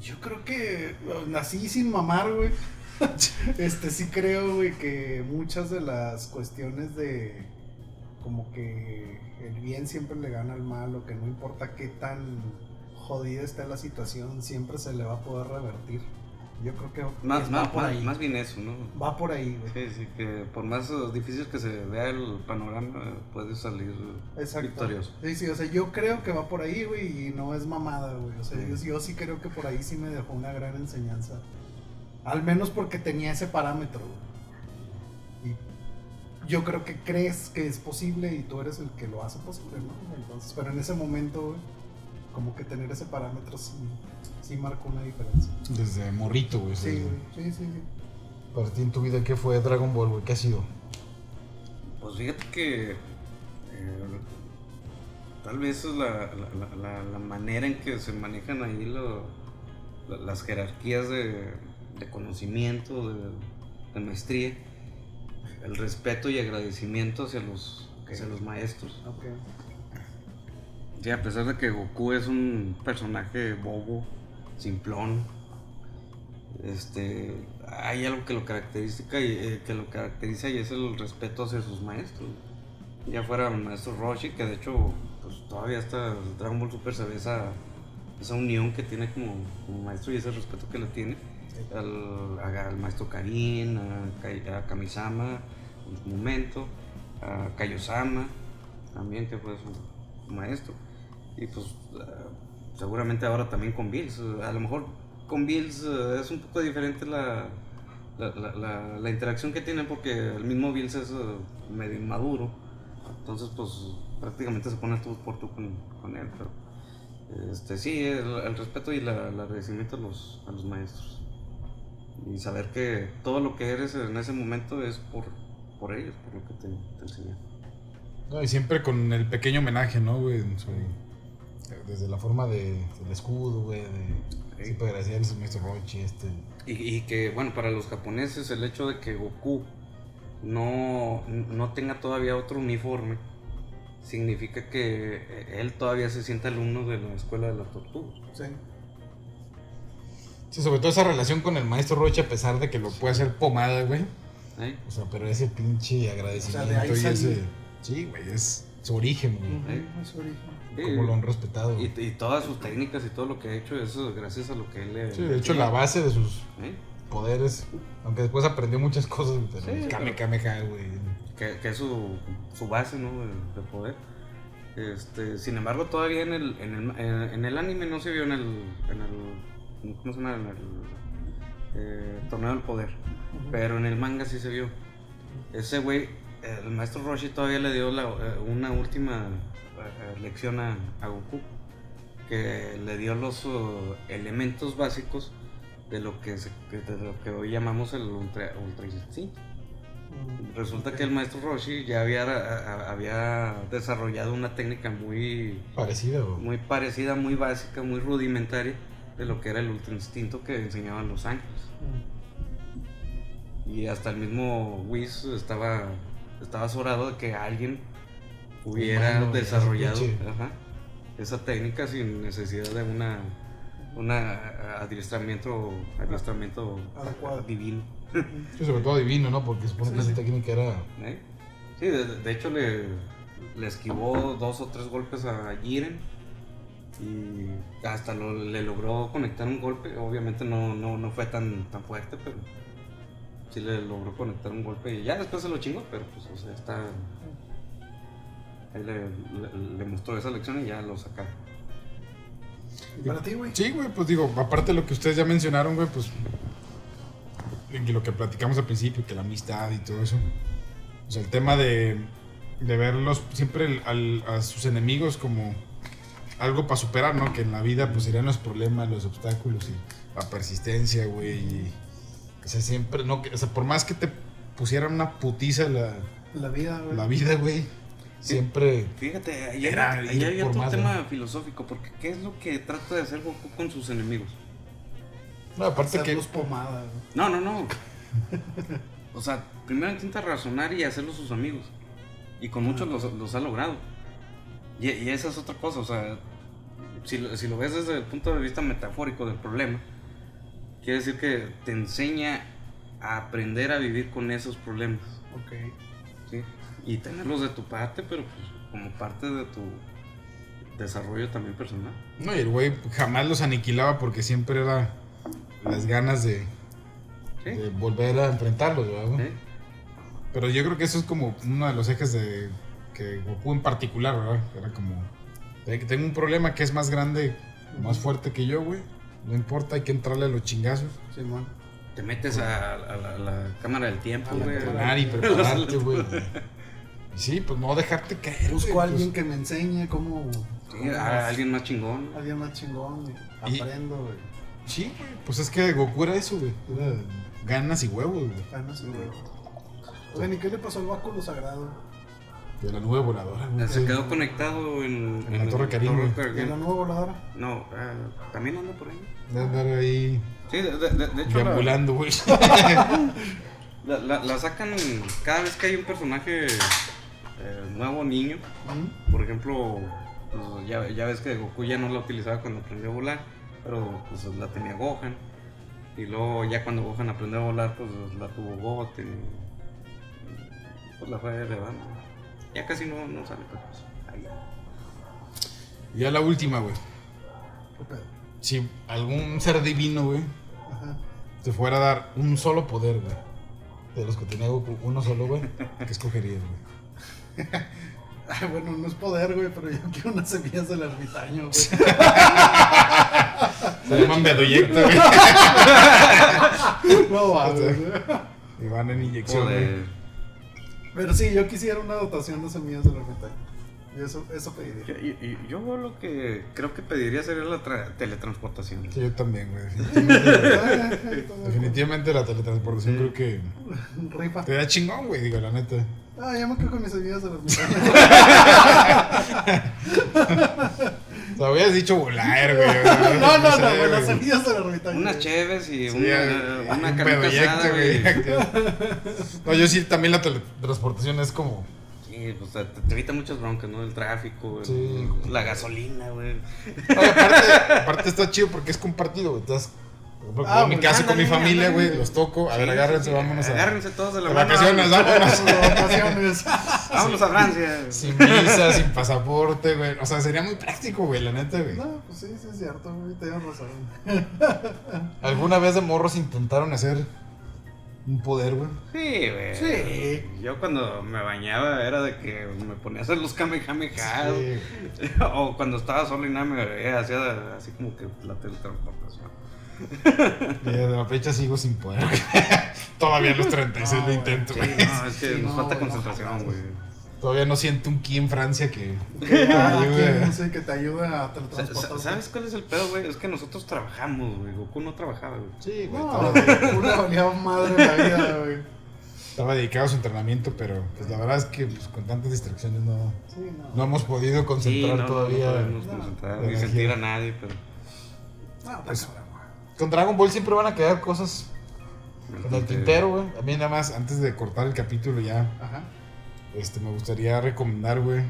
Yo creo que nací sin mamar, güey. Este sí creo, güey, que muchas de las cuestiones de como que el bien siempre le gana al mal o que no importa qué tan jodida esté la situación, siempre se le va a poder revertir. Yo creo que Más, va más, por más, ahí. más bien eso, ¿no? Va por ahí, güey. Sí, sí, que por más difícil que se vea el panorama, puede salir Exacto. victorioso. Sí, sí, o sea, yo creo que va por ahí, güey, y no es mamada, güey. O sea, Sí. yo, yo sí creo que por ahí sí me dejó una gran enseñanza. Al menos porque tenía ese parámetro, güey. Y yo creo que crees que es posible y tú eres el que lo hace posible, ¿no? Entonces, pero en ese momento, güey, como que tener ese parámetro sí, sí marcó una diferencia. Desde morrito, güey. Sí, güey, sí, sí, sí. Para ti en tu vida, ¿qué fue Dragon Ball, güey? ¿Qué ha sido? Pues fíjate que eh, tal vez es la, la- la- la- la manera en que se manejan ahí lo- la- las jerarquías de, de conocimiento, de, de maestría, el respeto y agradecimiento hacia los, hacia los maestros. Ok. Sí, a pesar de que Goku es un personaje bobo, simplón, este, hay algo que lo caracteriza y, eh, que lo caracteriza y es el respeto hacia sus maestros. Ya fuera el maestro Roshi, que de hecho pues, todavía hasta Dragon Ball Super se ve esa, esa unión que tiene como, como maestro y ese respeto que le tiene al, maestro Karin, a, a Kamisama en su momento, a Kaiosama también que fue su, maestro. Y pues seguramente ahora también con Bills. A lo mejor con Bills eh, es un poco diferente la, la, la- la- interacción que tienen porque el mismo Bills es eh, medio inmaduro. Entonces pues prácticamente se pone tú por tú con, con él. Pero este, sí, el, el respeto y el agradecimiento a los, a los maestros. Y saber que todo lo que eres en ese momento es por, por ellos, por lo que te, te enseñan. No, y siempre con el pequeño homenaje, ¿no, güey? En su- desde la forma de, del escudo, güey. De, Sí. Al maestro Rochi, este. Y, y que, bueno, para los japoneses el hecho de que Goku no, no tenga todavía otro uniforme significa que él todavía se siente alumno de la escuela de la tortuga. Sí. Sí, sobre todo esa relación con el maestro Rochi, a pesar de que lo puede hacer pomada, güey. ¿eh? O sea, pero ese pinche agradecimiento O sea, de ahí y ese. Sí, güey, es su origen, güey. ¿Eh? Es su origen. Cómo lo han respetado. y, todas sus técnicas y todo lo que ha hecho es gracias a lo que él le... Sí, de hecho, la base de sus ¿eh? poderes, aunque después aprendió muchas cosas, Sí, Kame güey. que, que es su, su base ¿no? de, de poder. Este, sin embargo, todavía en el, en, el, en, en el anime no se vio en el, en el ¿cómo se llama? En el eh, torneo del poder, pero en el manga sí se vio. Ese güey, el maestro Roshi todavía le dio la, eh, una última lección a, a Goku, que le dio los uh, elementos básicos de lo que, se- de lo que hoy llamamos el ultra, ultra instinto. Resulta que el maestro Roshi ya había, a- a- había desarrollado una técnica muy, Parecida, muy parecida, muy básica, muy rudimentaria de lo que era el ultra instinto que enseñaban los ángeles. Y hasta el mismo Whis estaba, estaba de que alguien hubiera Humano, desarrollado ajá, esa técnica sin necesidad de una, una adiestramiento, adiestramiento Adecuado. divino. Sí, sobre todo divino, ¿no? Porque supone Sí, que esa técnica era. ¿Eh? Sí, de, de hecho le, le esquivó dos o tres golpes a Jiren y hasta lo- le logró conectar un golpe. Obviamente no, no, no fue tan, tan fuerte, pero sí le logró conectar un golpe y ya después se lo chingó, pero pues o sea, está... Ahí le, le- le mostró esa lección y ya lo sacaron. ¿Y para ti, güey? Sí, güey, pues digo, aparte de lo que ustedes ya mencionaron, güey, pues. y lo que platicamos al principio, que la amistad y todo eso. O sea, el tema de, de verlos siempre el- al- a sus enemigos como algo para superar, ¿no? Que en la vida, pues serían los problemas, los obstáculos y la persistencia, güey. Y, o sea, siempre, no, o sea, por más que te pusieran una putiza la, La vida, güey. la vida, güey, siempre. Fíjate, ahí Era ahí por otro tema ¿no? filosófico, porque ¿qué es lo que trata de hacer Goku con sus enemigos? No, aparte que. Hacerlos pomada. No, no, no. O sea, primero intenta razonar y hacerlos sus amigos. Y con muchos los, los ha logrado. Y, y esa es otra cosa, o sea, si lo, si lo ves desde el punto de vista metafórico del problema, quiere decir que te enseña a aprender a vivir con esos problemas. Ok. ¿Sí? Y tenerlos de tu parte, pero pues como parte de tu desarrollo también personal. No, y el güey jamás los aniquilaba porque siempre era las ganas de, ¿Sí? de volver a enfrentarlos, ¿verdad? ¿Sí? Pero yo creo que eso es como uno de los ejes de que Goku en particular, ¿verdad? Era como, "Ve que tengo un problema que es más grande, más fuerte que yo, güey. No importa, hay que entrarle a los chingazos. Simón. Te metes a, a la, a la cámara del tiempo, güey. Entrenar y prepararte, güey. Y Sí, pues no dejarte caer. Busco a alguien pues. que me enseñe cómo. Sí, a alguien más chingón. Alguien más chingón, güey. Y- Aprendo, güey. Sí, güey. Pues es que Goku era eso, güey. Era ganas y huevos, güey. Ganas, güey. Oigan, ¿y qué le pasó al báculo sagrado? De la nube voladora, güey. Se quedó conectado en, En la Torre. Karin. ¿De la nueva voladora? No, ah, también anda por ahí. De andar ahí Sí, de, de- de- de hecho la, deambulando, güey. la, la- la sacan cada vez que hay un personaje eh, nuevo, niño. ¿Mm? Por ejemplo, pues, ya, ya ves que Goku ya no la utilizaba cuando aprendió a volar, pero pues la tenía Gohan. Y luego ya cuando Gohan aprendió a volar, pues la tuvo Goten. y- Pues la fue elevando. Ya casi no, no sale otra cosa. Ahí ya. La última, güey. Si algún ser divino, güey, Ajá. te fuera a dar un solo poder, güey. De los que tenía Goku, uno solo, güey. ¿Qué escogerías, güey? Ay, bueno, no es poder, güey, pero yo quiero unas semillas del ermitaño, güey. Se llaman Bedoyecta, güey. No güey. Y van en inyección, güey. Pero sí, yo quisiera una dotación de semillas del ermitaño. Eso, eso pediría. Yo, yo- yo lo que creo que pediría sería la tra- teletransportación. Sí, yo también, güey. Definitivamente, la teletransportación creo que Rifa. te da chingón, güey, digo, la neta. Ah, yo me quedo con mis semillas del ermitaño. O sea, habías dicho volar, güey. No, no, no, güey, las semillas del ermitaño. Unas cheves y Sí, una, una un carnita asada, güey. No, yo sí, también la teletransportación es como. Sí, pues te, te evita muchas broncas, ¿no? El tráfico, el- Sí. la gasolina, güey. Aparte, aparte está chido porque es compartido, güey. Entonces, Ah, en mi pues, caso con mi familia, güey, los toco. A ver, agárrense, vámonos a. Agárrense todos de la mano. vacaciones, vámonos. Vacaciones. Vámonos a Francia. Sin visa, sin pasaporte, güey. O sea, sería muy práctico, güey, la neta, güey. No, pues sí, sí es cierto, güey, tienes razón. ¿Alguna vez de morros intentaron hacer un poder, güey? Sí, güey. Sí. Yo cuando me bañaba era de que me ponía a hacer los kamehameha. Sí. O cuando estaba solo y nada me veía, hacía así como que la teletransportación. Desde la fecha sigo sin poder. Todavía a los 36 No, lo güey. intento, Sí, güey. no, es que Sí, nos no, falta concentración, güey. Todavía no siento un ki en Francia que. Ah, ayude. ¿quién? Sí, que te ayuda a sa- ¿Sabes cuál es el pedo, güey? Es que nosotros trabajamos, güey. Goku no trabajaba, güey. Sí, güey. No, Estaba, una valía madre la vida, güey. estaba dedicado a su entrenamiento, pero pues la verdad es que pues, con tantas distracciones no, Sí, no. no hemos podido concentrar no, todavía. No, podemos No, concentrar, ni sentir a nadie, pero. No, Pues. Con Dragon Ball siempre van a quedar cosas en el tintero, güey. A mí nada más, antes de cortar el capítulo ya, Ajá. Este, me gustaría recomendar, güey.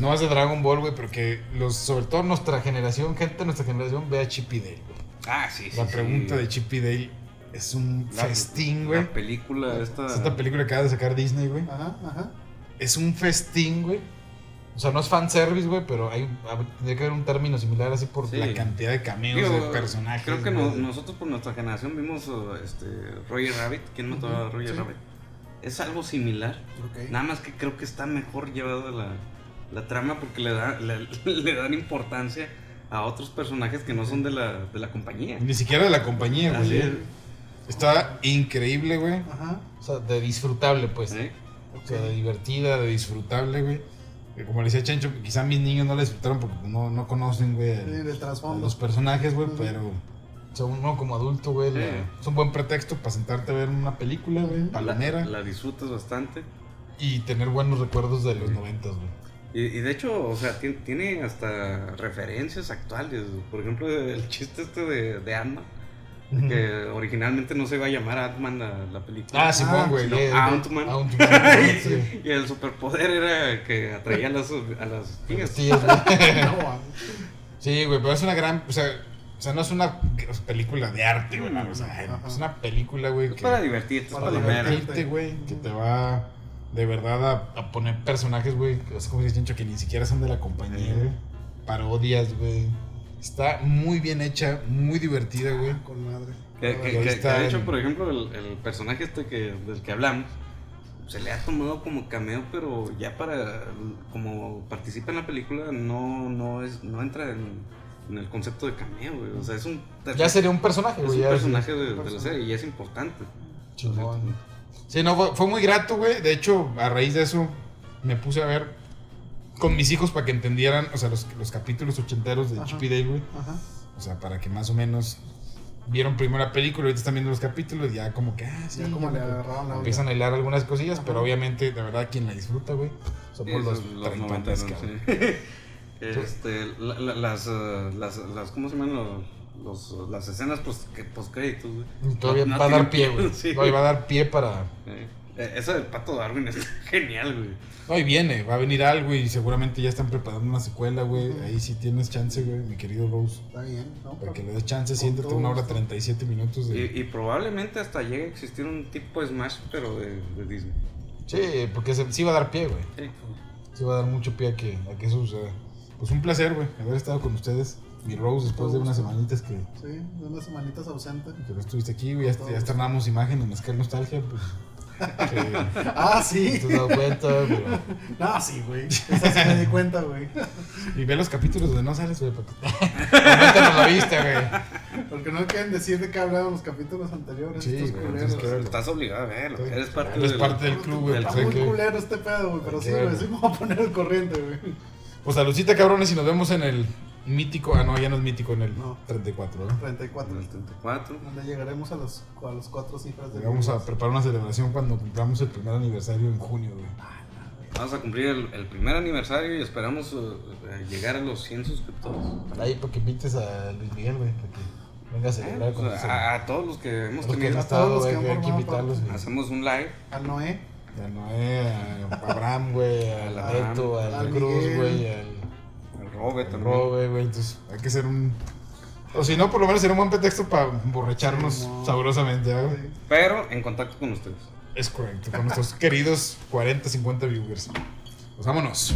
No es de Dragon Ball, güey, pero que los, sobre todo nuestra generación, gente de nuestra generación, vea Chip y Dale, güey. Ah, sí, sí. La sí. pregunta de Chip y Dale es un La- festín, güey. La película esta. Es Esta película que acaba de sacar Disney, güey. Ajá, ajá. Es un festín, güey. O sea, no es fanservice, güey, pero hay, tendría que haber un término similar así por Sí. la cantidad de cameos Digo, de personajes. Creo que no- nosotros por nuestra generación vimos uh, este, Roger Rabbit. ¿Quién mató a Ujú, Roger sí. Rabbit? Es algo similar. Nada más que creo que está mejor llevada la, la trama porque le, da, le, le dan importancia a otros personajes que no son de la, de la compañía. Ni siquiera de la compañía, güey. es. Está increíble, güey. Ajá. O sea, de disfrutable, pues. ¿Eh? O sea, de divertida, de disfrutable, güey. Que como le decía Chencho, quizá mis niños no la disfrutaron porque no, no conocen, güey, Sí, el- trasfondo. los personajes, güey, pero... O sea, uno como adulto, güey, Sí. la- es un buen pretexto para sentarte a ver una película, güey, palomera, La, la disfrutas bastante. y tener buenos recuerdos de los noventas, güey. Y, y de hecho, o sea, tiene, tiene hasta referencias actuales. Por ejemplo, el chiste este de, de Ant-Man, Ujú. que originalmente no se iba a llamar Ant-Man la, la película. Ah, Simón, güey. Ant-Man. Sí. Y el superpoder era que atraía a las, a las tías. Sí, es, güey. No, güey. Sí, güey, pero es una gran. O sea, o sea no es una película de arte, güey. no, O sea, es una película, güey. Es que- para divertirte, es Para para divertirte, güey. Que te va de verdad a, a poner personajes, güey. que Es como dice Chincho, que ni siquiera son de la compañía, güey. Parodias, güey. Está muy bien hecha, muy divertida, güey. Con madre. Que, de hecho, el- por ejemplo, el, el personaje este que, del que hablamos, se le ha tomado como cameo, pero ya para, como participa en la película, no, no, es, no entra en, en el concepto de cameo, güey. O sea, es un, Ya sería un personaje, es güey. un ya, personaje de, de la serie y es importante. Chingón. Sí, no, fue, fue muy grato, güey. De hecho, a raíz de eso, me puse a ver con mis hijos para que entendieran, o sea, los, los capítulos ochenteros de Ajá. Chip y Dale, güey. Ajá. O sea, para que más o menos vieron primero la película, ahorita están viendo los capítulos y ya como que, ah, sí, Ya como le agarraron la empiezan a hilar algunas cosillas, Ajá. pero obviamente, de verdad, quien la disfruta, güey, somos los, los treintones, noventeros, cabrón. sí. Este, la- la- las, eh, las, las, ¿cómo se llaman los, los- las escenas post, que, créditos, güey? Todavía No- va a dar pie, güey. Sí. Todavía va a dar pie para... Eh, Eh, Eso del pato Darwin es genial, güey. No, y viene, va a venir algo y seguramente ya están preparando una secuela, güey. Ahí sí tienes chance, güey, mi querido Rose. Está bien, ¿no? Para que le des chance, siéntate una hora gusto. 37 minutos de... Y, y probablemente hasta llegue a existir un tipo de Smash, pero de, de Disney. Sí, porque se- sí va a dar pie, güey. Sí. Sí va a dar mucho pie a que, a que eso suceda. Pues un placer, güey, haber estado con ustedes. Mi Rose, después de unas semanitas que, Sí, de unas semanitas ausente. que no estuviste aquí, güey. Ya, ya estrenamos imagen en Mezcal Nostalgia, pues... que Ah, sí. te has dado cuenta, pero... Ah, sí, güey. Esa sí me di cuenta, güey. Y ve los capítulos donde no sales, güey, para que... Coméntanos la vista, güey. Porque no quieren decir de qué hablaban los capítulos anteriores. Sí, estos güey, que. Estás obligado a verlo. Sí. Eres parte Eres del... parte del club, güey. Está pues, muy que- culero este pedo, güey. Pero sí, güey. Sí me voy a poner el corriente, güey. Pues saludcita, cabrones, y nos vemos en el mítico... Ah, no, ya no es mítico, en el No. 34, ¿no? 34. del 34. Donde llegaremos a los, a los cuatro cifras de Vamos a preparar una celebración cuando cumplamos el primer aniversario en junio, güey. Vamos a cumplir el, el primer aniversario y esperamos eh, eh, llegar a los 100 suscriptores. Ahí para que invites a Luis Miguel, güey, para que venga a Eh, celebrar con pues, nosotros. a, a todos los que hemos tenido. a todos los que que invitarlos. Hacemos un live. Al Noé, A Noé, a Abraham, güey, Al Beto, al Cruz, güey, al El Robert al también. Robe, güey. Entonces hay que hacer un... O si no, por lo menos será un buen pretexto para emborracharnos Sí, no. sabrosamente, sí. Pero en contacto con ustedes. Es correcto, con nuestros queridos 40, 50 viewers. Pues vámonos.